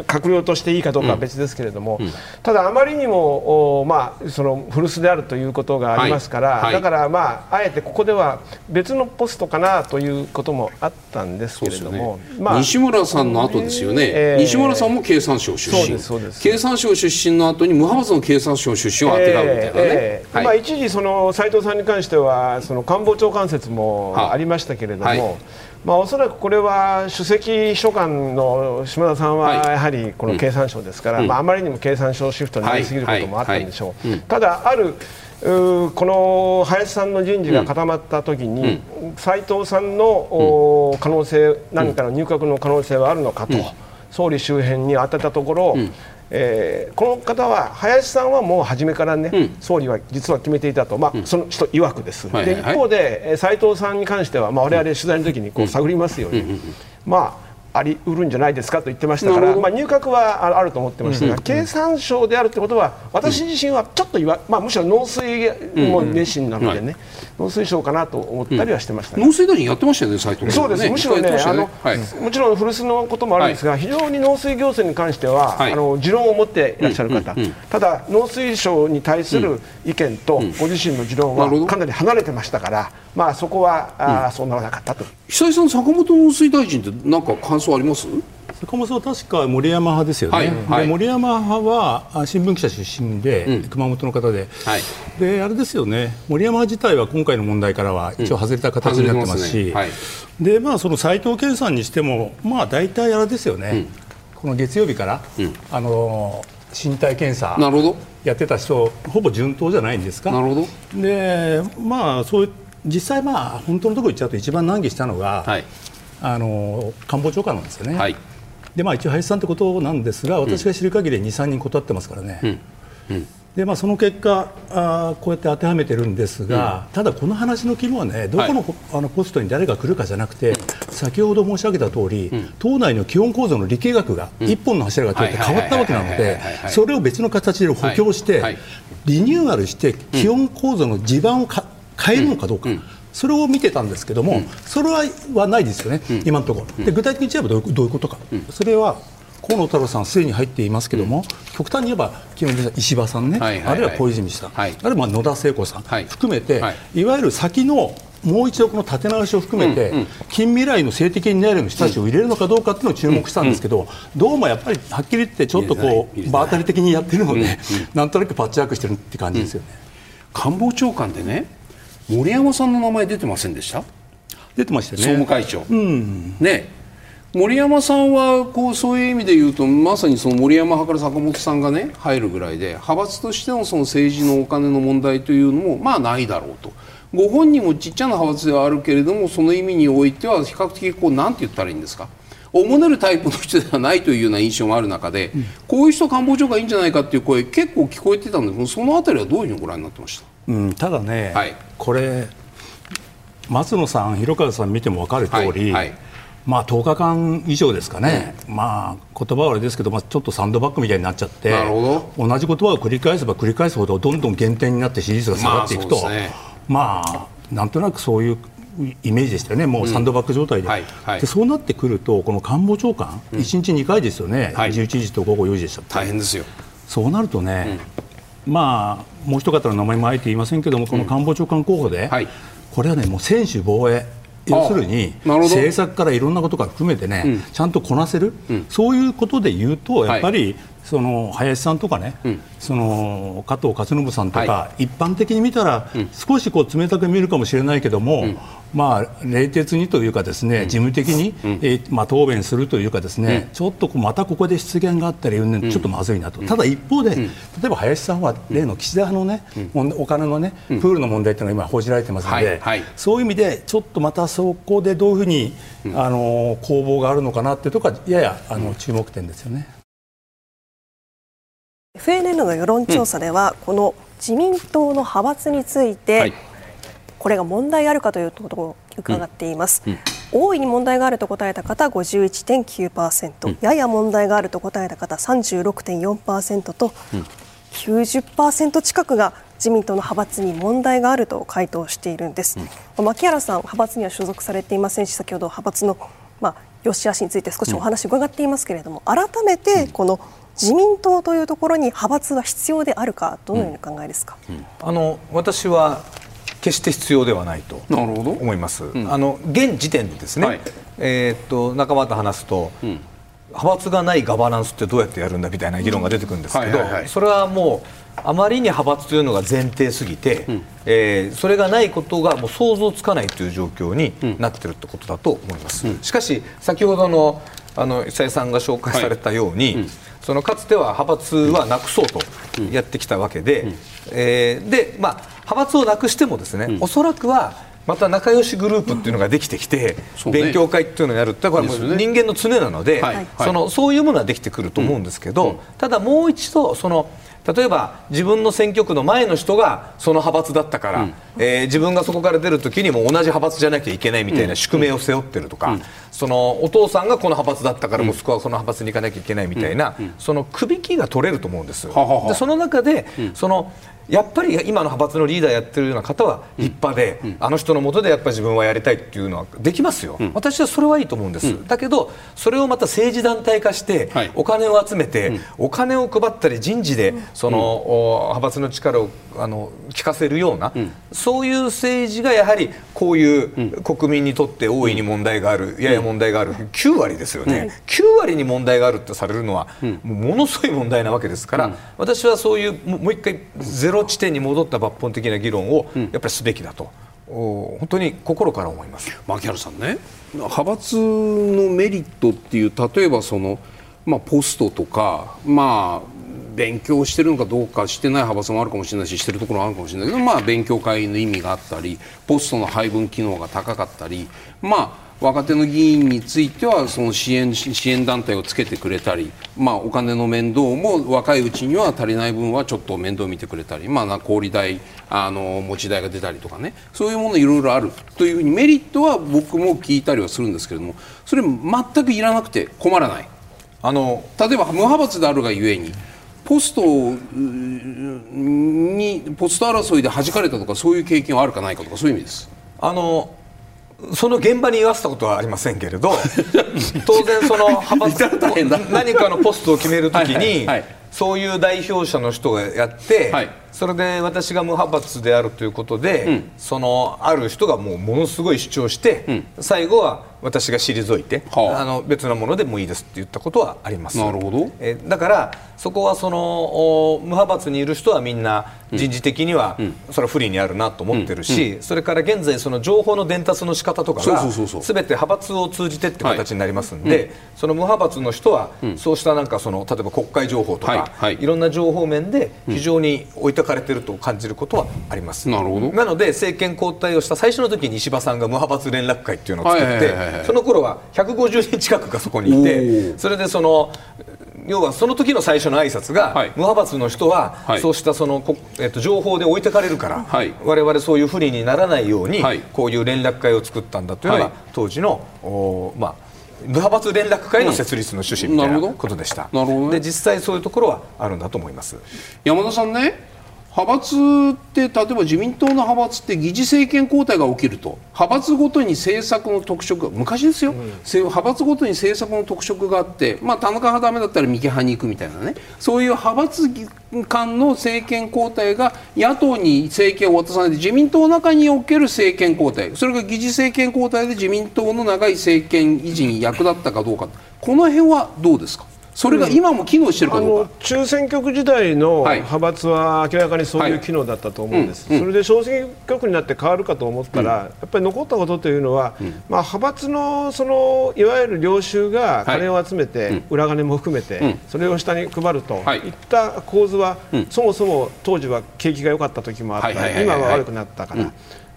閣僚としていいかどうかは別ですけれども、ただ、あまりにも、まあ、その古巣であるということがありますから、はい。はい、だから、まあ、あえてここでは別のポストかなということもあったんですけれども、ね、まあ、西村さんの後ですよね、えー、西村さんも経産省出身。そうですそうです。経産省出身の後に無派閥の経産省出身を当てがうみたいなね、えーえー、まあ、一時その斉藤さんに関してはその官房長官説もありましたけれども、はい、まあ、おそらくこれは首席秘書官の島田さんはやはりこの経産省ですから、はい、まあ、あまりにも経産省シフトになりすぎることもあったんでしょう。ただあるこの林さんの人事が固まったときに、斉藤さんの可能性、何かの入閣の可能性はあるのかと、総理周辺に当てたところ、えー、この方は林さんはもう初めからね、うん、総理は実は決めていたと、まあ、うん、その人曰くです、はいはいはい、で一方で斉藤さんに関しては、まあ、我々取材の時にこう探りますように、うん、まあありうるんじゃないですかと言ってましたから、まあ、入閣はあると思ってましたが、うんうん、経産省であるということは私自身はちょっと言わ、まあ、むしろ農水も熱心なのでね、農水省かなと思ったりはしてました、ね、農水大臣やってましたよね、斉藤そうです、むしろね、ね。あの、はい、もちろん古巣のこともあるんですが、はい、非常に農水行政に関しては、はい、あの持論を持っていらっしゃる方、ただ、農水省に対する意見と、ご自身の持論はかなり離れてましたから、まあ、そこは、あそうならなかったと。久井さん、坂本農水大臣って、なんか感想あります？坂本さんは確か森山派ですよね、はいはい、森山派は新聞記者出身で、うん、熊本の方で。はい、であれですよね。森山自体は今回の問題からは一応外れた形になってますし、うんね、でまあ、その斉藤健さんにしても、まあ、大体あれですよね、うん、この月曜日から、あの身体検査やってた人ほぼ順当じゃないんですか？なるほど。でまあそう実際まあ本当のところ言っちゃうと一番難儀したのが、はい、あの官房長官なんですよね。はい。でまあ、一応林さんってことなんですが私が知る限り23人断ってますからね、うん。うん、でまあ、その結果あこうやって当てはめてるんですが、うん、ただこの話の肝はねどこのはい、あのポストに誰が来るかじゃなくて、先ほど申し上げた通り、党内の基本構造の理系学が一本の柱が通って変わったわけなのでそれを別の形で補強して、リニューアルして基本構造の地盤を変えるのかどうか。それを見てたんですけども、うん、それははないですよね、うん、今のところ、で具体的に言えばどういうどういうことか、それは河野太郎さん、すでに入っていますけれども、極端に言えば、基本的に石破さんね、あるいは小泉さん、はい、あるいは野田聖子さん、はい、含めて、はい、いわゆる先のもう一度この立て直しを含めて、近未来の性的になる人たちを入れるのかどうかっていうのを注目したんですけど、どうもやっぱりはっきり言って、ちょっとこう、場当たり的にやってるので、なんとなくパッチワークしてるって感じですよね。官房長官でね森山さんの名前出てませんでした？出てましたね。総務会長、うん、ね。森山さんはこうそういう意味で言うとまさにその森山派から坂本さんがね入るぐらいで派閥としてのその政治のお金の問題というのもまあないだろうと。ご本人もちっちゃな派閥ではあるけれどもその意味においては比較的こうなんて言ったらいいんですか？おもねるタイプの人ではないというような印象もある中で、うん、こういう人官房長官いいんじゃないかっていう声結構聞こえてたんです。けどそのあたりはどういうふうにご覧になってました？うん、ただね、はい、これ松野さん、広川さん見ても分かる通り、はいはい、まあ、10日間以上ですかね、うん、まあ言葉はあれですけど、まあ、ちょっとサンドバッグみたいになっちゃって同じ言葉を繰り返せば繰り返すほどどんどん減点になって支持率が下がっていくと、まあ、ね。まあ、なんとなくそういうイメージでしたよね、もうサンドバッグ状態で。うんはいはい、でそうなってくると、この官房長官、うん、1日2回ですよね、はい、11時と午後4時でした大変ですよ。そうなるとね、うん、まあ、もう一方の名前もあえて言いませんけども、この官房長官候補で、はい、これはね、もう専守防衛。要するに政策からいろんなことが含めてね、うん、ちゃんとこなせる、うん、そういうことで言うとやっぱり、その林さんとかね、うん、その加藤勝信さんとか、はい、一般的に見たら、少しこう冷たく見えるかもしれないけども、まあ、冷徹にというかですね、事務的に、えー、まあ、答弁するというかですね、ちょっとこうまたここで失言があったり、ちょっとまずいなと、ただ一方で、例えば林さんは例の岸田派のね、お金のね、プールの問題というのが今報じられてますので、そういう意味でちょっとまたそこでどういうふうに、あの攻防があるのかなというところはややあの注目点ですよね。FNN の世論調査では、この自民党の派閥について、これが問題あるかということを伺っています、うんうん、大いに問題があると答えた方51.9%、うん、やや問題があると答えた方36.4%と、うん、90%近くが自民党の派閥に問題があると回答しているんです、うん、牧原さん派閥には所属されていませんし先ほど派閥のまあ良し悪しについて少しお話を伺っていますけれども、改めてこの自民党というところに派閥は必要であるかどのように考えですか、あの私は決して必要ではないと思います。うん、あの現時点でですね、はい、えー、っと仲間と話すと、うん、派閥がないガバナンスってどうやってやるんだみたいな議論が出てくるんですけど、それはもうあまりに派閥というのが前提すぎて、うん、えー、それがないことがもう想像つかないという状況になっているってことだと思います。しかし先ほどのあの久江さんが紹介されたように、はいそのかつては派閥はなくそうとやってきたわけで、うん、えー、でまあ、派閥をなくしてもですね、うん、おそらくはまた仲良しグループっていうのができてきて、うん勉強会っていうのをやるってこれは人間の常なので、はい、そのそういうものはできてくると思うんですけど、ただもう一度その例えば自分の選挙区の前の人がその派閥だったから、うん、えー、自分がそこから出るときにも同じ派閥じゃなきゃいけないみたいな宿命を背負ってるとか、うん、そのお父さんがこの派閥だったから息子はその派閥に行かなきゃいけないみたいな、そのくびきが取れると思うんですよ。でその中で、そのやっぱり今の派閥のリーダーやってるような方は立派で、うん、あの人のもとでやっぱり自分はやりたいっていうのはできますよ、うん、私はそれはいいと思うんです、うん、だけどそれをまた政治団体化して、はい、お金を集めて、お金を配ったり人事でその、派閥の力をあの聞かせるような、そういう政治がやはりこういう国民にとって大いに問題がある、やや問題がある9割ですよね、うん、9割に問題があるってされるのは、ものすごい問題なわけですから、私はそういうもう一回ゼロロ地点に戻った抜本的な議論をやっぱりすべきだと。本当に心から思います。牧原さんね。派閥のメリットっていう例えばその、まあ、ポストとか、まあ、勉強してるのかどうかしてない派閥もあるかもしれないししてるところもあるかもしれないけど、まあ、勉強会の意味があったりポストの配分機能が高かったりまあ若手の議員についてはその支援支援団体をつけてくれたり、まあ、お金の面倒も若いうちには足りない分はちょっと面倒を見てくれたり、まあ、小売代あの持ち代が出たりとかねそういうものいろいろあるというふうにメリットは僕も聞いたりはするんですけれどもそれ全くいらなくて困らないあの例えば無派閥であるがゆえにポストにポスト争いで弾かれたとかそういう経験はあるかないかとかそういう意味です。あのその現場に言わせたことはありませんけれど 当然その派閥 何かのポストを決めるときにそういう代表者の人がやって、はい、それで私が無派閥であるということで、うん、そのある人がもうものすごい主張して、うん、最後は私が退いて、はあ、あの別のものでもいいですって言ったことはあります。なるほど。えだからそこはその無派閥にいる人はみんな人事的には、それは不利にあるなと思ってるし、それから現在その情報の伝達の仕方とかがすべて派閥を通じてって形になりますんで、その無派閥の人は、そうしたなんかその例えば国会情報とか、い。ろんな情報面で非常に置いてかれてると感じることはあります。なるほど。なので政権交代をした最初の時に石破さんが無派閥連絡会っていうのを作って、その頃は150人近くがそこにいてそれでその要はその時の最初の挨拶が、はい、無派閥の人は、はい、そうしたその、えっと、情報で置いてかれるから、はい、我々そういう不利にならないように、こういう連絡会を作ったんだというのが、当時のお、まあ、無派閥連絡会の設立の趣旨みたいなことでした、なるほど、で実際そういうところはあるんだと思います。山田さんね派閥って例えば自民党の派閥って議事政権交代が起きると派閥ごとに政策の特色が昔ですよ、うん、派閥ごとに政策の特色があって、まあ、田中派ダメだったら三木派に行くみたいなね。そういう派閥間の政権交代が野党に政権を渡さないで自民党の中における政権交代。それが議事政権交代で自民党の長い政権維持に役立ったかどうか。この辺はどうですか？それが今も機能してるかどうか、うん、中選挙区時代の派閥は明らかにそういう機能だったと思うんです、はいうん、それで小選挙区になって変わるかと思ったら、うん、やっぱり残ったことというのは、まあ、派閥のそのいわゆる領袖が金を集めて、はい、裏金も含めて、それを下に配るとい。った構図は、そもそも当時は景気が良かった時もあった、今は悪くなったから。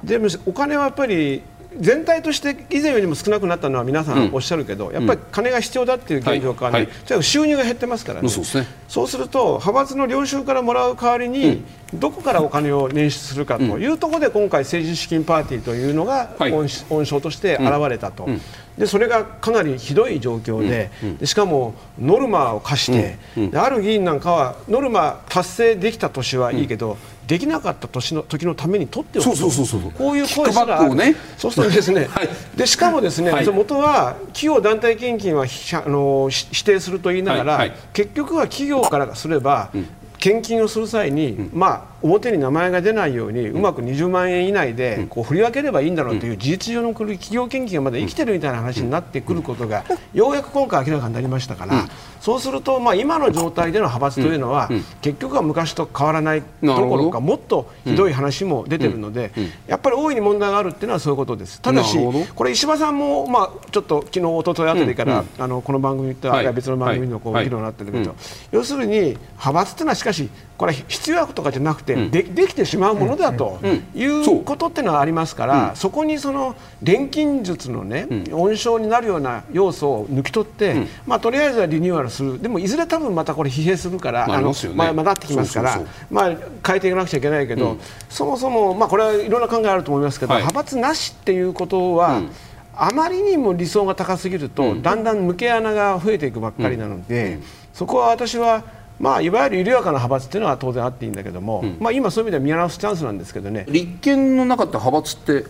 でもお金はやっぱり全体として以前よりも少なくなったのは皆さんおっしゃるけど、うん、やっぱり金が必要だっていう現状からね、はい。はい、収入が減ってますからね、そうね。そうすると派閥の領収からもらう代わりに、うん、どこからお金を捻出するかというところで今回政治資金パーティーというのが温床として現れたと。でそれがかなりひどい状況ででしかもノルマを課して、ある議員なんかはノルマ達成できた年はいいけど、できなかった年の時のために取っておく。そうそうそうそう。こういう声すらそうするとですね、はい、でしかもですね、はい、元は企業団体献金はあの指定すると言いながら、結局は企業からすれば、うん。献金をする際に、うん、まあ、表に名前が出ないように、うまく20万円以内でこう振り分ければいいんだろうという事実上の企業献金がまだ生きてるみたいな話になってくることがようやく今回明らかになりましたから、そうすると、まあ、今の状態での派閥というのは、結局は昔と変わらないどころかもっとひどい話も出てるので、やっぱり大いに問題があるっていうのはそういうことです。ただしこれ石破さんも、まあ、ちょっと昨日一昨日あたりから、あのこの番組とは別の番組のこう議論になってるけど、要するに派閥っていうのはしかしこれ必要悪とかじゃなくて、でできてしまうものだということっていうのはありますから、そこにその錬金術のね、温床になるような要素を抜き取って、まあ、とりあえずはリニューアルする。でもいずれ多分またこれ疲弊するからあの、まあ、まってきますからまあ、変えていかなくちゃいけないけど、そもそも、まあ、これはいろんな考えあると思いますけど、派閥なしっていうことは、あまりにも理想が高すぎると、だんだん抜け穴が増えていくばっかりなので、そこは私はまあ、いわゆる緩やかな派閥というのは当然あっていいんだけども、うん、まあ、今、そういう意味では見直すチャンスなんですけどね。立憲の中って派閥って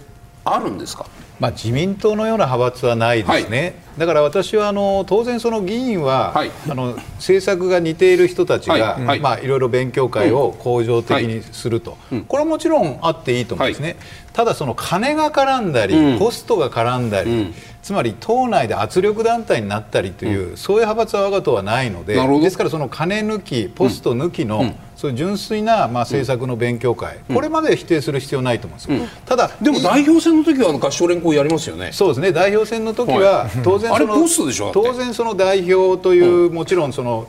あるんですか？まあ、自民党のような派閥はないですね、はい、だから私はあの当然、その議員は、はい、あの政策が似ている人たちが、はい。まあ、いろいろ勉強会を恒常的にすると、うん、これはもちろんあっていいと思うんですね、ただ、その金が絡んだり、うん、コストが絡んだり、うん、つまり党内で圧力団体になったりという、そういう派閥は我が党はないので、ですから、その金抜き、ポスト抜きの、そういう純粋な、まあ、政策の勉強会、これまで否定する必要ないと思うんですよ、ただでも代表選の時は合唱連行やりますよね。そうですね。代表選の時は、当然その当然その代表という、もちろんその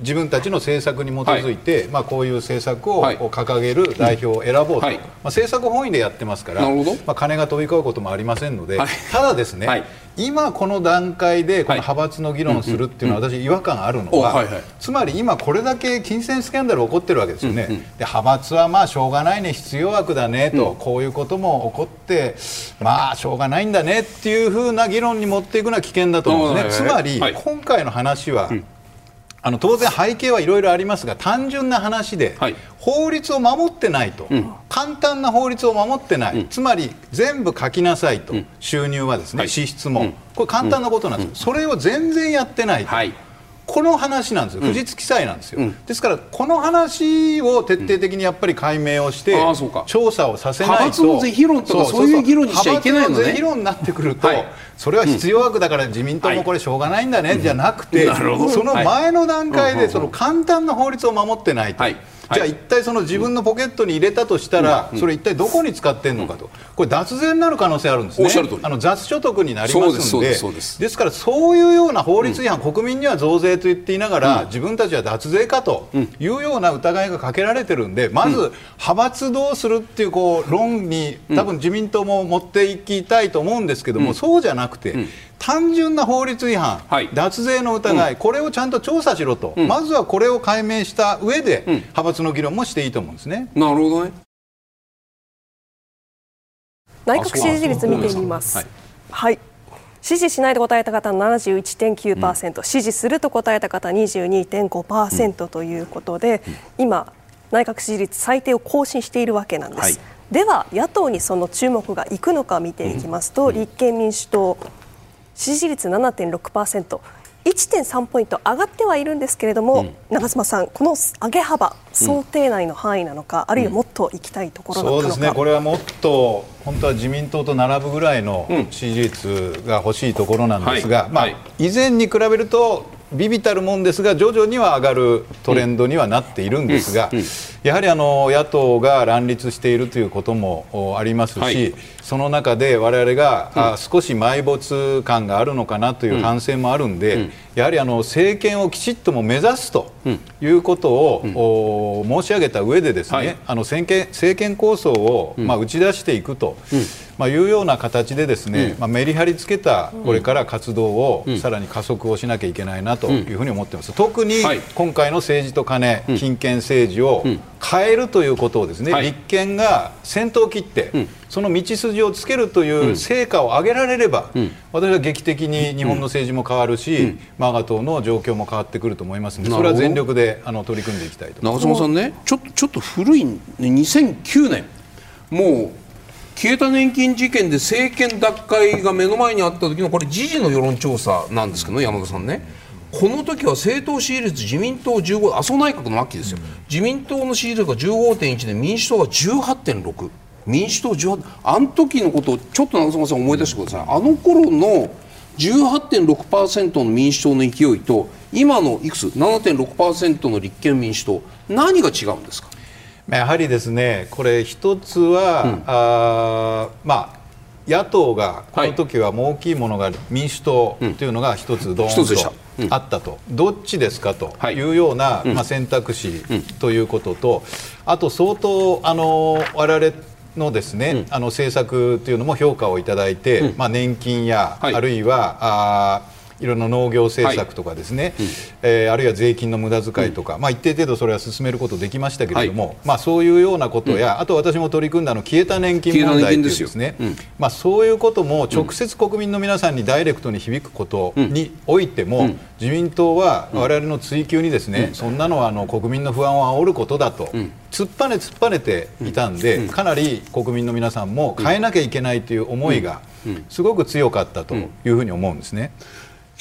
自分たちの政策に基づいて、はい、まあ、こういう政策を掲げる代表を選ぼうと、はい、まあ、政策本位でやってますから、まあ、金が飛び交うこともありませんので、はい、ただですね、今この段階でこの派閥の議論をするっていうのは私違和感あるのは、つまり今これだけ金銭スキャンダル起こってるわけですよね、で派閥はまあしょうがないね必要悪だねと、こういうことも起こってまあしょうがないんだねっていうふうな議論に持っていくのは危険だと思うんですね、つまり今回の話は、あの当然背景はいろいろありますが単純な話で、はい、法律を守ってないと、うん、簡単な法律を守ってない、うん、つまり全部書きなさいと、うん、収入はですね、はい、支出も、これ簡単なことなんです、それを全然やってないと。はいこの話なんですよ、不実記載なんですよ、うん、ですからこの話を徹底的にやっぱり解明をして、うん、調査をさせないと、派閥の是非論とかそういう議論にしちゃいけないのね。是非論になってくると、はい、それは必要悪だから自民党もこれしょうがないんだね、じゃなくて、その前の段階でその簡単な法律を守ってないと。はいじゃあ一体その自分のポケットに入れたとしたら、それ一体どこに使ってんのかと、これ脱税になる可能性あるんですね。あの雑所得になりますので、ですからそういうような法律違反、国民には増税と言っていながら、自分たちは脱税かというような疑いがかけられてるんで、まず派閥どうするっていうこう論に多分自民党も持っていきたいと思うんですけども、そうじゃなくて。単純な法律違反、はい、脱税の疑い、うん、これをちゃんと調査しろと、うん、まずはこれを解明した上で、うん、派閥の議論もしていいと思うんですね。なるほどね。内閣支持率見てみます。はい、はい。支持しないと答えた方71.9%、うん、支持すると答えた方22.5%ということで、うん、今、内閣支持率最低を更新しているわけなんです。はい、では、野党にその注目がいくのか見ていきますと、うん、立憲民主党、支持率7.6%。1.3ポイント上がってはいるんですけれども、うん、長妻さん、この上げ幅、想定内の範囲なのか、うん、あるいはもっと行きたいところそうですね、これはもっと本当は自民党と並ぶぐらいの支持率が欲しいところなんですが、まあ、以前に比べるとビビたるもんですが徐々には上がるトレンドにはなっているんですが、やはりあの野党が乱立しているということもありますし、はい、その中で我々が、少し埋没感があるのかなという反省もあるんで、やはりあの政権をきちっとも目指すということを、申し上げた上でですね、はい、あの政権政権構想を、まあ、打ち出していくと。まあ、いうような形でですね、うん、まあ、メリハリつけたこれから活動をさらに加速をしなきゃいけないなというふうに思ってます。特に今回の政治と金、金権政治を変えるということをですね、立憲が先頭を切って、その道筋をつけるという成果を上げられれば、私は劇的に日本の政治も変わるし、我が党の状況も変わってくると思いますので、それは全力であの取り組んでいきたいと。長妻さんね、ちょちょっと古い、2009年、もう消えた年金事件で政権奪回が目の前にあった時のこれ時事の世論調査なんですけど山田さんね。この時は政党支持率自民党15麻生内閣の末期ですよ、自民党の支持率が15.1で民主党が18.6民主党18あの時のことをちょっと長澤さん思い出してください。あの頃の18.6%の民主党の勢いと今のいくつ？7.6%の立憲民主党。何が違うんですか？やはりですねこれ一つは、うん、あまあ野党がこの時はもう大きいものが民主党というのが一つどーんとあったと、どっちですかとい。うような、まあ、選択肢ということと、あと相当あの我々のですね、あの政策というのも評価をいただいて、まあ、年金や、あるいはあいろんな農業政策とかですね、はいうん、えー、あるいは税金の無駄遣いとか、うん、まあ、一定程度それは進めることできましたけれども、はい、まあ、そういうようなことや、うん、あと私も取り組んだの消えた年金問題というですね、まあ、そういうことも直接国民の皆さんにダイレクトに響くことにおいても、自民党は我々の追及にですね、そんなのはあの国民の不安を煽ることだと、突っぱね突っぱねていたんで、かなり国民の皆さんも変えなきゃいけないという思いがすごく強かったというふうに思うんですね。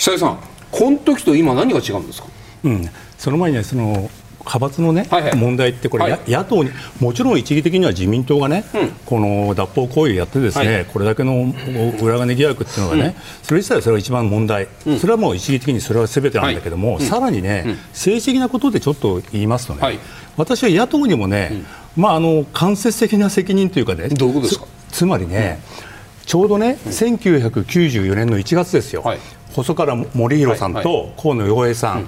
久井さん、この時と今、何が違うんですか、うん、その前にその派閥のね、はいはい、問題ってこれ、はい、野党にもちろん一義的には自民党がね、うん、この脱法行為をやってですね、はい、これだけの裏金疑惑っていうのがね、うん、それ自体はそれが一番問題、うん、それはもう一義的にそれはすべてなんだけども、さらにね、政治的なことでちょっと言いますとね、私は野党にもね、まああの間接的な責任というかね、どういうことですか？つまりね、ちょうどね、1994年の1月ですよ。細川森弘さんと河野洋平さん、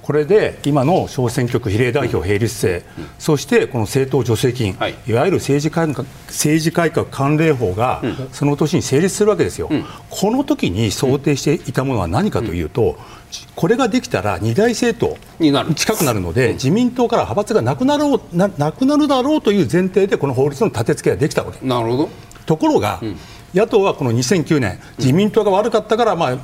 これで今の小選挙区比例代表並立制、そしてこの政党助成金、い、わゆる政治改革政治改革関連法がその年に成立するわけですよ、この時に想定していたものは何かというと、これができたら二大政党に近くなるので、自民党から派閥がなくなろうななくなるだろうという前提でこの法律の立て付けができたわけ。なるほど。ところが、野党はこの2009年自民党が悪かったから、まあ、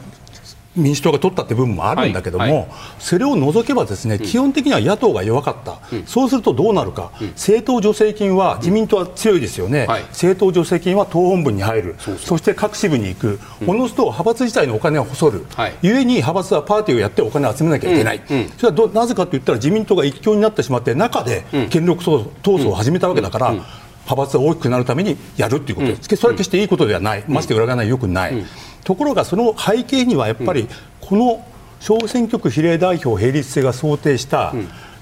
民主党が取ったって部分もあるんだけども、はいはい、それを除けばですね、うん、基本的には野党が弱かった、うん、そうするとどうなるか、うん、政党助成金は自民党は強いですよね、政党助成金は党本部に入る。そして各支部に行く、おのずと派閥自体のお金を細る、はい、ゆえに派閥はパーティーをやってお金を集めなきゃいけない、それはどなぜかといったら自民党が一強になってしまって中で権力闘争を始めたわけだから。派閥が大きくなるためにやるということです、それは決していいことではない、まして裏がない、よくない、ところがその背景にはやっぱりこの小選挙区比例代表並立制が想定した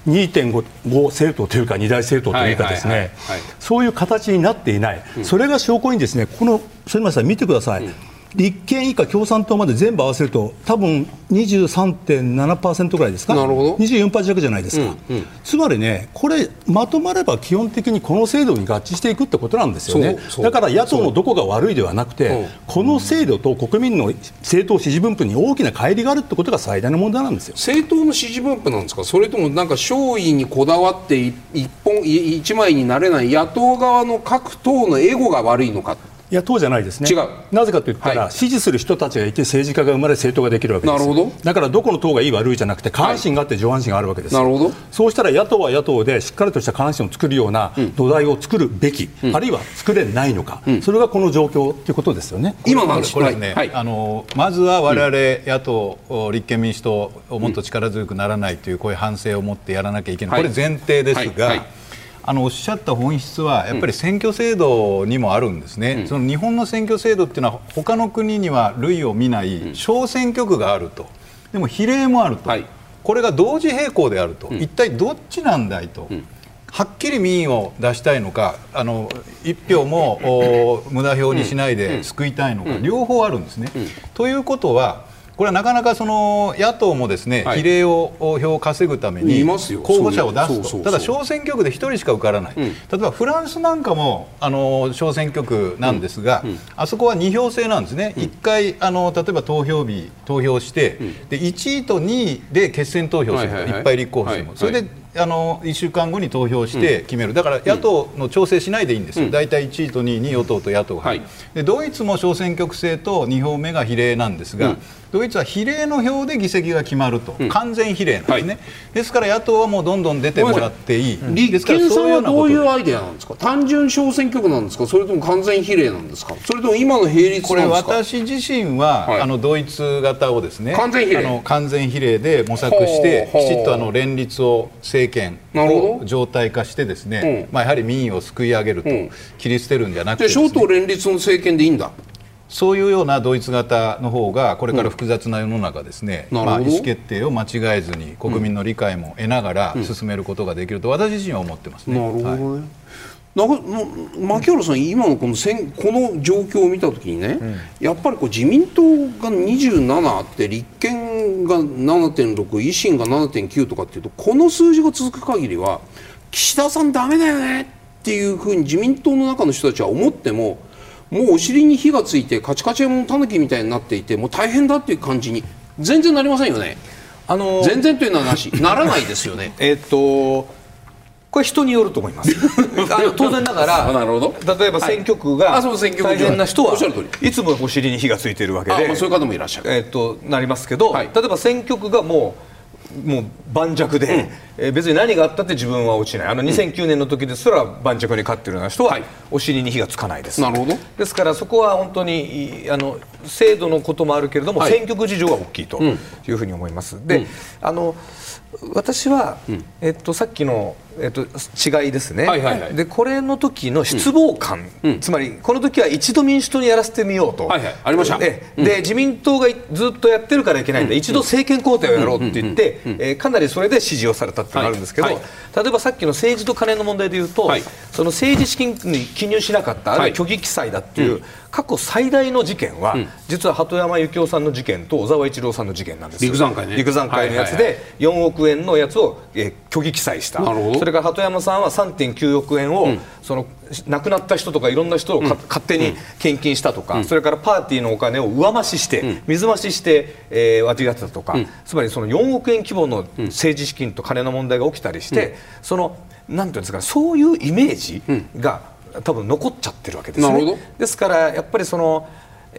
2.5政党というか二大政党というかですね。そういう形になっていない、それが証拠にですねこの反町さん見てください。立憲以下共産党まで全部合わせると多分23.7%ぐらいですか？なるほど。24%弱じゃないですか、うんうん、つまりねこれまとまれば基本的にこの制度に合致していくってことなんですよね。だから野党のどこが悪いではなくてこの制度と国民の政党支持分布に大きな乖離があるってことが最大の問題なんですよ。政党の支持分布なんですか？それともなんか勝意にこだわって一本一枚になれない野党側の各党のエゴが悪いのかい野党じゃないですね。違う。なぜかといったら、はい、支持する人たちがいて政治家が生まれ政党ができるわけです。なるほど。だからどこの党がいい悪いじゃなくて下半身があって上半身があるわけです、なるほど。そうしたら野党は野党でしっかりとした下半身を作るような土台を作るべき、うん、あるいは作れないのか、うん、それがこの状況ということですよね。今のこれね、はい、あのまずは我々野党、立憲民主党をもっと力強くならないというこういう反省を持ってやらなきゃいけない、これ前提ですが、あのおっしゃった本質はやっぱり選挙制度にもあるんですね、うん、その日本の選挙制度っていうのは他の国には類を見ない小選挙区があると。でも比例もあると、はい、これが同時並行であると、うん、一体どっちなんだいと。うん。はっきり民意を出したいのかあの一票も無駄票にしないで救いたいのか、両方あるんですね。ということはこれはなかなかその野党もですね、はい、比例を票を稼ぐために候補者を出すと。ただ小選挙区で1人しか受からない、うん、例えばフランスなんかもあの小選挙区なんですが、うん。うん、あそこは2票制なんですね、1回あの例えば投票日投票して、で1位と2位で決選投票する、はいはいはい、いっぱい立候補しても、はいはい、それであの1週間後に投票して決める、だから野党の調整しないでいいんですよ、大体1位と2位に与党と野党が、はい、でドイツも小選挙区制と2票目が比例なんですが、ドイツは比例の票で議席が決まると、完全比例なんですね、ですから野党はもうどんどん出てもらっていい、立憲さんはどういうアイデアなんですか、単純小選挙区なんですか、それとも完全比例なんですか、それとも今の並立これ、私自身は、はい、あのドイツ型をですね完全比例。あの完全比例で模索して、きちっとあの連立を政権を状態化してですね、まあ、やはり民意を救い上げると、切り捨てるんじゃなくて、ね、小党連立の政権でいいんだ。そういうようなドイツ型の方がこれから複雑な世の中ですね、うん、まあ、意思決定を間違えずに国民の理解も得ながら進めることができると私自身は思ってますね。なるほどね、はいな牧原さん、今のこの選この状況を見たときにね、うん、やっぱりこう自民党が27あって、立憲が7.6、維新が7.9とかっていうと、この数字が続く限りは、岸田さん、だめだよねっていうふうに自民党の中の人たちは思っても、もうお尻に火がついて、カチカチのタヌキみたいになっていて、もう大変だっていう感じに、全然なりませんよね。あのー、全然というのはなし、ならないですよね。えっとこれ人によると思います。あの当然ながら なるほど。例えば選挙区が大変な人はいつもお尻に火がついているわけでそういう方もいらっしゃる、えー、っとなりますけど、はい、例えば選挙区がもうもう盤石で、うん、えー、別に何があったって自分は落ちない。あの2009年の時ですら盤石に勝ってい。るような人はお尻に火がつかないです、なるほど。ですからそこは本当にあの制度のこともあるけれども、はい、選挙区事情は大きいというふうに思います。で、うん、あの私は、うん、えっと、さっきの、えっと、違いですね、はいはいはい、でこれの時の失望感、うん、つまりこの時は一度民主党にやらせてみようと、はいはい、ありました。でうん、で自民党がずっとやってるからいけないんで、一度政権交代をやろうって言って、えー、かなりそれで支持をされたっていうのがあるんですけど、はい。はい、例えばさっきの政治と金の問題でいうと、その政治資金に記入しなかった、あるいは虚偽記載だっていう、過去最大の事件は、実は鳩山幸夫さんの事件と小沢一郎さんの事件なんです陸山会ね。陸山会のやつで4億円のやつを、えー、虚偽記載したそれから鳩山さんは3.9億円を、うん、その亡くなった人とかいろんな人を、うん、勝手に献金したとか、うん、それからパーティーのお金を上増しして、水増しして、えー、間違ってたとか、つまりその4億円規模の政治資金と金の問題が起きたりして、そのなんていうんですかそういうイメージが、多分残っちゃってるわけですね。ですからやっぱりその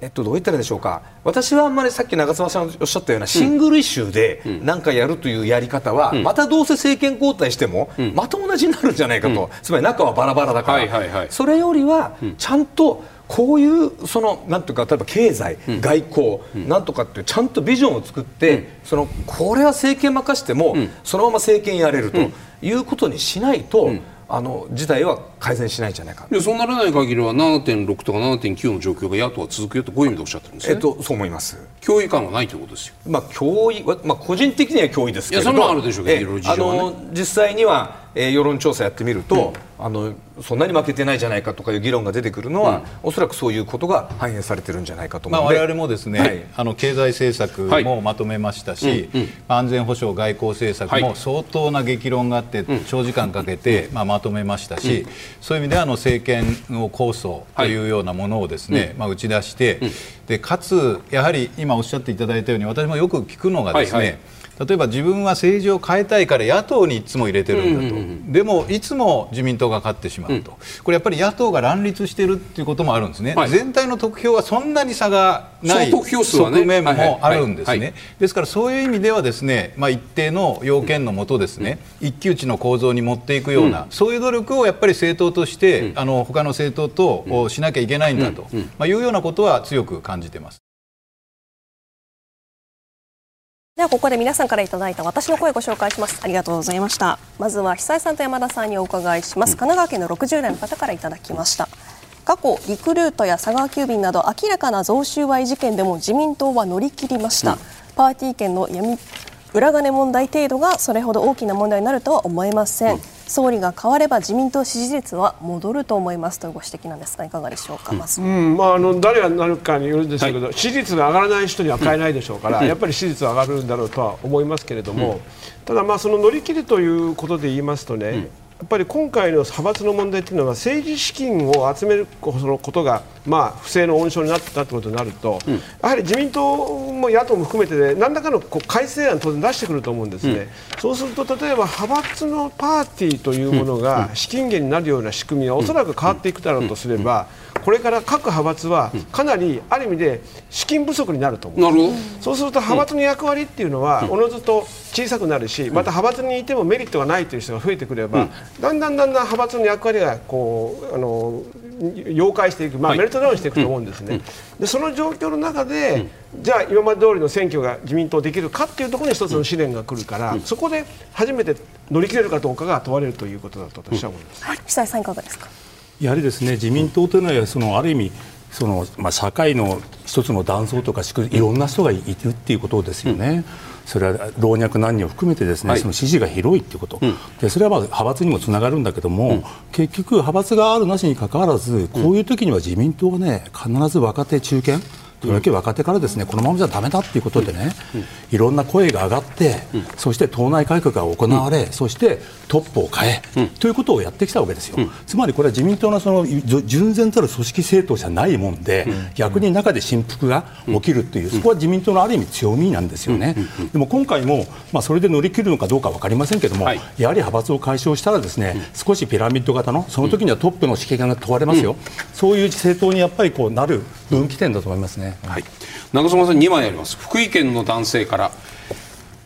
えっと、どう言ったらでしょうか。私はあんまりさっき長妻さんおっしゃったようなシングルイシューで何かやるというやり方は、またどうせ政権交代しても、また同じになるんじゃないかと、つまり中はバラバラだから、それよりはちゃんとこういうそのなんていうか例えば経済、外交、なんとかっていうちゃんとビジョンを作って、そのこれは政権任せても、そのまま政権やれるということにしないと。あの事態は改善しないんじゃないか。いやそうならない限りは7.6とか7.9の状況が野党は続くよとこういう意味でおっしゃってるんです、ね、えっと、そう思います。脅威感はないということですよ、まあ、脅威まあ、個人的には脅威ですけど。いやそれはあるでしょうけど、あの実際にはえー、世論調査やってみると、うん、あのそんなに負けてないじゃないかとかいう議論が出てくるのは、うん、おそらくそういうことが反映されてるんじゃないかと思うので、まあ、我々もですね、はい、あの経済政策もまとめましたし、はい、安全保障、外交政策も相当な激論があって、長時間かけて、まあ、まとめましたし、そういう意味ではあの政権を構想というようなものをですね、まあ、打ち出して、でかつ、やはり今おっしゃっていただいたように私もよく聞くのがですね、はいはい例えば自分は政治を変えたいから野党にいつも入れてるんだと、うんうんうん、でもいつも自民党が勝ってしまうと、うん、これやっぱり野党が乱立してるっていうこともあるんですね、はい、全体の得票はそんなに差がない側面もあるんですね、ですからそういう意味ではですね、まあ、一定の要件のもとですね、うん、一騎打ちの構造に持っていくような、うん、そういう努力をやっぱり政党として、うん、あの他の政党としなきゃいけないんだと、まあ、いうようなことは強く感じてます。ではここで皆さんからいただいた私の声をご紹介します。ありがとうございました。まずは久井さんと山田さんにお伺いします、神奈川県の60代の方からいただきました。過去リクルートや佐川急便など明らかな贈収賄事件でも自民党は乗り切りました、うん、パーティー券の闇裏金問題程度がそれほど大きな問題になるとは思えません、うん、総理が変われば自民党支持率は戻ると思いますというご指摘なんですがいかがでしょうか、うん、まず、うん。まあ、あの誰がなるかによるんですけど、はい、支持率が上がらない人には変えないでしょうから、うん、やっぱり支持率は上がるんだろうとは思いますけれども、ただ、まあ、その乗り切るということで言いますとね、やっぱり今回の派閥の問題というのは政治資金を集めるそのことが、まあ、不正の温床になってたということになると、うん、やはり自民党も野党も含めてで何らかのこう改正案当然出してくると思うんですね、うん、そうすると例えば派閥のパーティーというものが資金源になるような仕組みはおそらく変わっていくだろうとすれば、これから各派閥はかなりある意味で資金不足になると思う。そうすると派閥の役割っていうのはおのずと小さくなるしまた派閥にいてもメリットがないという人が増えてくればだんだんだんだん派閥の役割がこうあの溶解していく、まあ、メルトダウンしていくと思うんですね、でその状況の中で、じゃあ今まで通りの選挙が自民党できるかっていうところに一つの試練が来るから、そこで初めて乗り切れるかどうかが問われるということだと私は思います。はい、久井さんいかがですか？やはりですね自民党というのはそのある意味その、まあ、社会の一つの断層とかいろんな人がいるっていうことですよね。うん。それは老若男女を含めてですね、はい、その支持が広いということ、うん、でそれはまあ派閥にもつながるんだけども、うん、結局、派閥があるなしにかかわらずこういう時には自民党はね必ず若手、中堅とりわけ若手からですねこのままじゃだめだということでね、いろんな声が上がって、そして党内改革が行われ、そしてトップを変え、ということをやってきたわけですよ、つまりこれは自民党のその純然たる組織政党じゃないもんで、逆に中で振幅が起きるという、そこは自民党のある意味強みなんですよね、でも今回も、まあ、それで乗り切るのかどうか分かりませんけれども、やはり派閥を解消したらですね、少しピラミッド型のその時にはトップの指揮が問われますよ、そういう政党にやっぱりこうなる分岐点だと思いますね。はい。長妻さん2枚あります。福井県の男性から。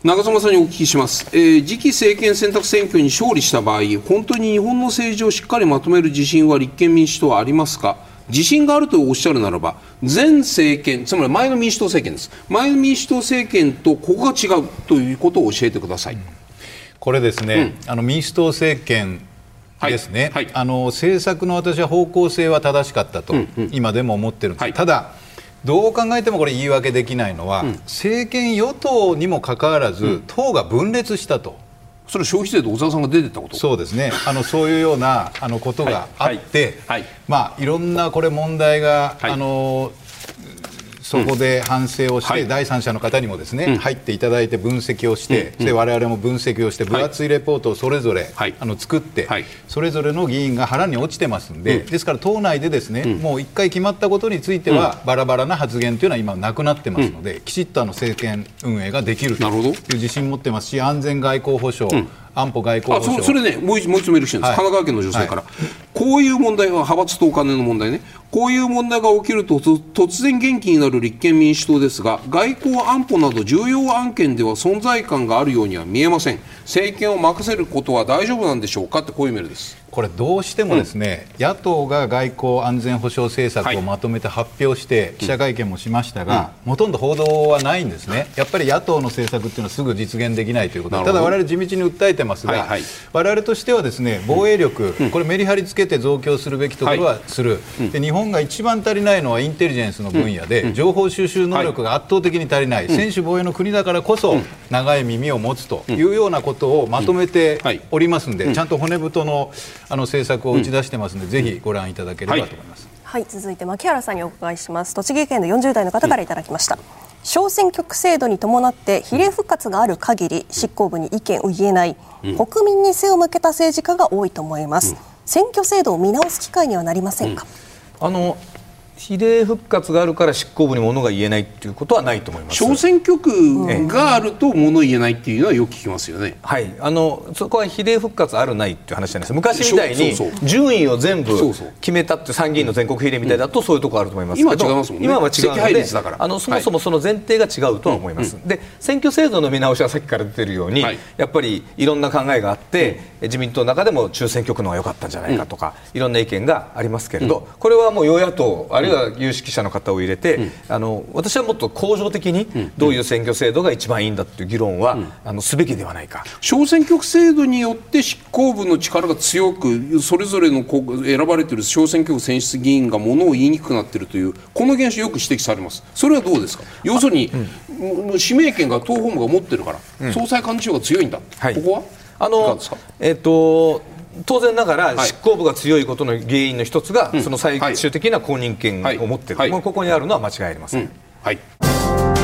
長妻さんにお聞きします、えー、次期政権選択選挙に勝利した場合本当に日本の政治をしっかりまとめる自信は立憲民主党はありますか？自信があるとおっしゃるならば前政権つまり前の民主党政権です。前の民主党政権とここが違うということを教えてください、これですね、うん、あの民主党政権ですね、はい。はい、あの政策の私は方向性は正しかったと、うんうん、今でも思ってるんです、はい、ただどう考えてもこれ言い訳できないのは、うん、政権与党にもかかわらず、うん、党が分裂したと。それ消費税で小沢さんが出てたこと？そうですね。あのそういうようなあのことがあって、はい。はい。はい、まあ、いろんなこれ問題が、あのそこで反省をして、うん、第三者の方にもですね、うん、入っていただいて分析をして、うん、で我々も分析をして分厚いレポートをそれぞれ、はい、あの作って、はい、それぞれの議員が腹に落ちてますんで、ですから党内でですね、もう一回決まったことについては、バラバラな発言というのは今なくなってますので、きちっとあの政権運営ができるという自信を持ってますし安全外交保障、安保外交それねもう一もう一つメールしてるんです、はい、神奈川県の女性から、はい、こういう問題は派閥とお金の問題ね。こういう問題が起きると突然元気になる立憲民主党ですが外交安保など重要案件では存在感があるようには見えません。政権を任せることは大丈夫なんでしょうかってこういうメールですこれどうしてもですね、うん、野党が外交安全保障政策をまとめて発表して記者会見もしましたが、うん、ほとんど報道はないんですね、やっぱり野党の政策っていうのはすぐ実現できないということ。ただ、我々地道に訴えてますが、はいはい、我々としてはですね防衛力、うん、これ、メリハリつけて増強するべきところはする、はい、で日本が一番足りないのはインテリジェンスの分野で、情報収集能力が圧倒的に足りない、専守防衛の国だからこそ、長い耳を持つというようなことをまとめておりますので、ちゃんと骨太のあの政策を打ち出してますので、ぜひご覧いただければと思います。はい、続いて牧原さんにお伺いします。栃木県の40代の方からいただきました。小選挙区制度に伴って比例復活がある限り執行部に意見を言えない、国民に背を向けた政治家が多いと思います、選挙制度を見直す機会にはなりませんか、あの比例復活があるから執行部に物が言えないっていうことはないと思います。小選挙区があると物言えないっていうのはよく聞きますよね、はい。あのそこは比例復活あるないっていう話じゃないです。昔みたいに順位を全部決めたって参議院の全国比例みたいだとそういうところあると思いますけど、今は違いますもんね。今は違うのであのそもそもその前提が違うとは思います、はい、で選挙制度の見直しはさっきから出てるように、はい、やっぱりいろんな考えがあって、自民党の中でも中選挙区の方が良かったんじゃないかとか、いろんな意見がありますけれど、これはもう与野党あるいは有識者の方を入れて、あの私はもっと恒常的にどういう選挙制度が一番いいんだという議論は、あのすべきではないか。小選挙区制度によって執行部の力が強くそれぞれの選ばれている小選挙区選出議員がものを言いにくくなっているというこの現象よく指摘されます。それはどうですか？要するに指名権が党本部が持ってるから、総裁幹事長が強いんだ、はい、ここは？あのえっ、ー、と当然ながら執行部が強いことの原因の一つが、その最終的な公認権を持っている、はい。はい、ここにあるのは間違いありません。はい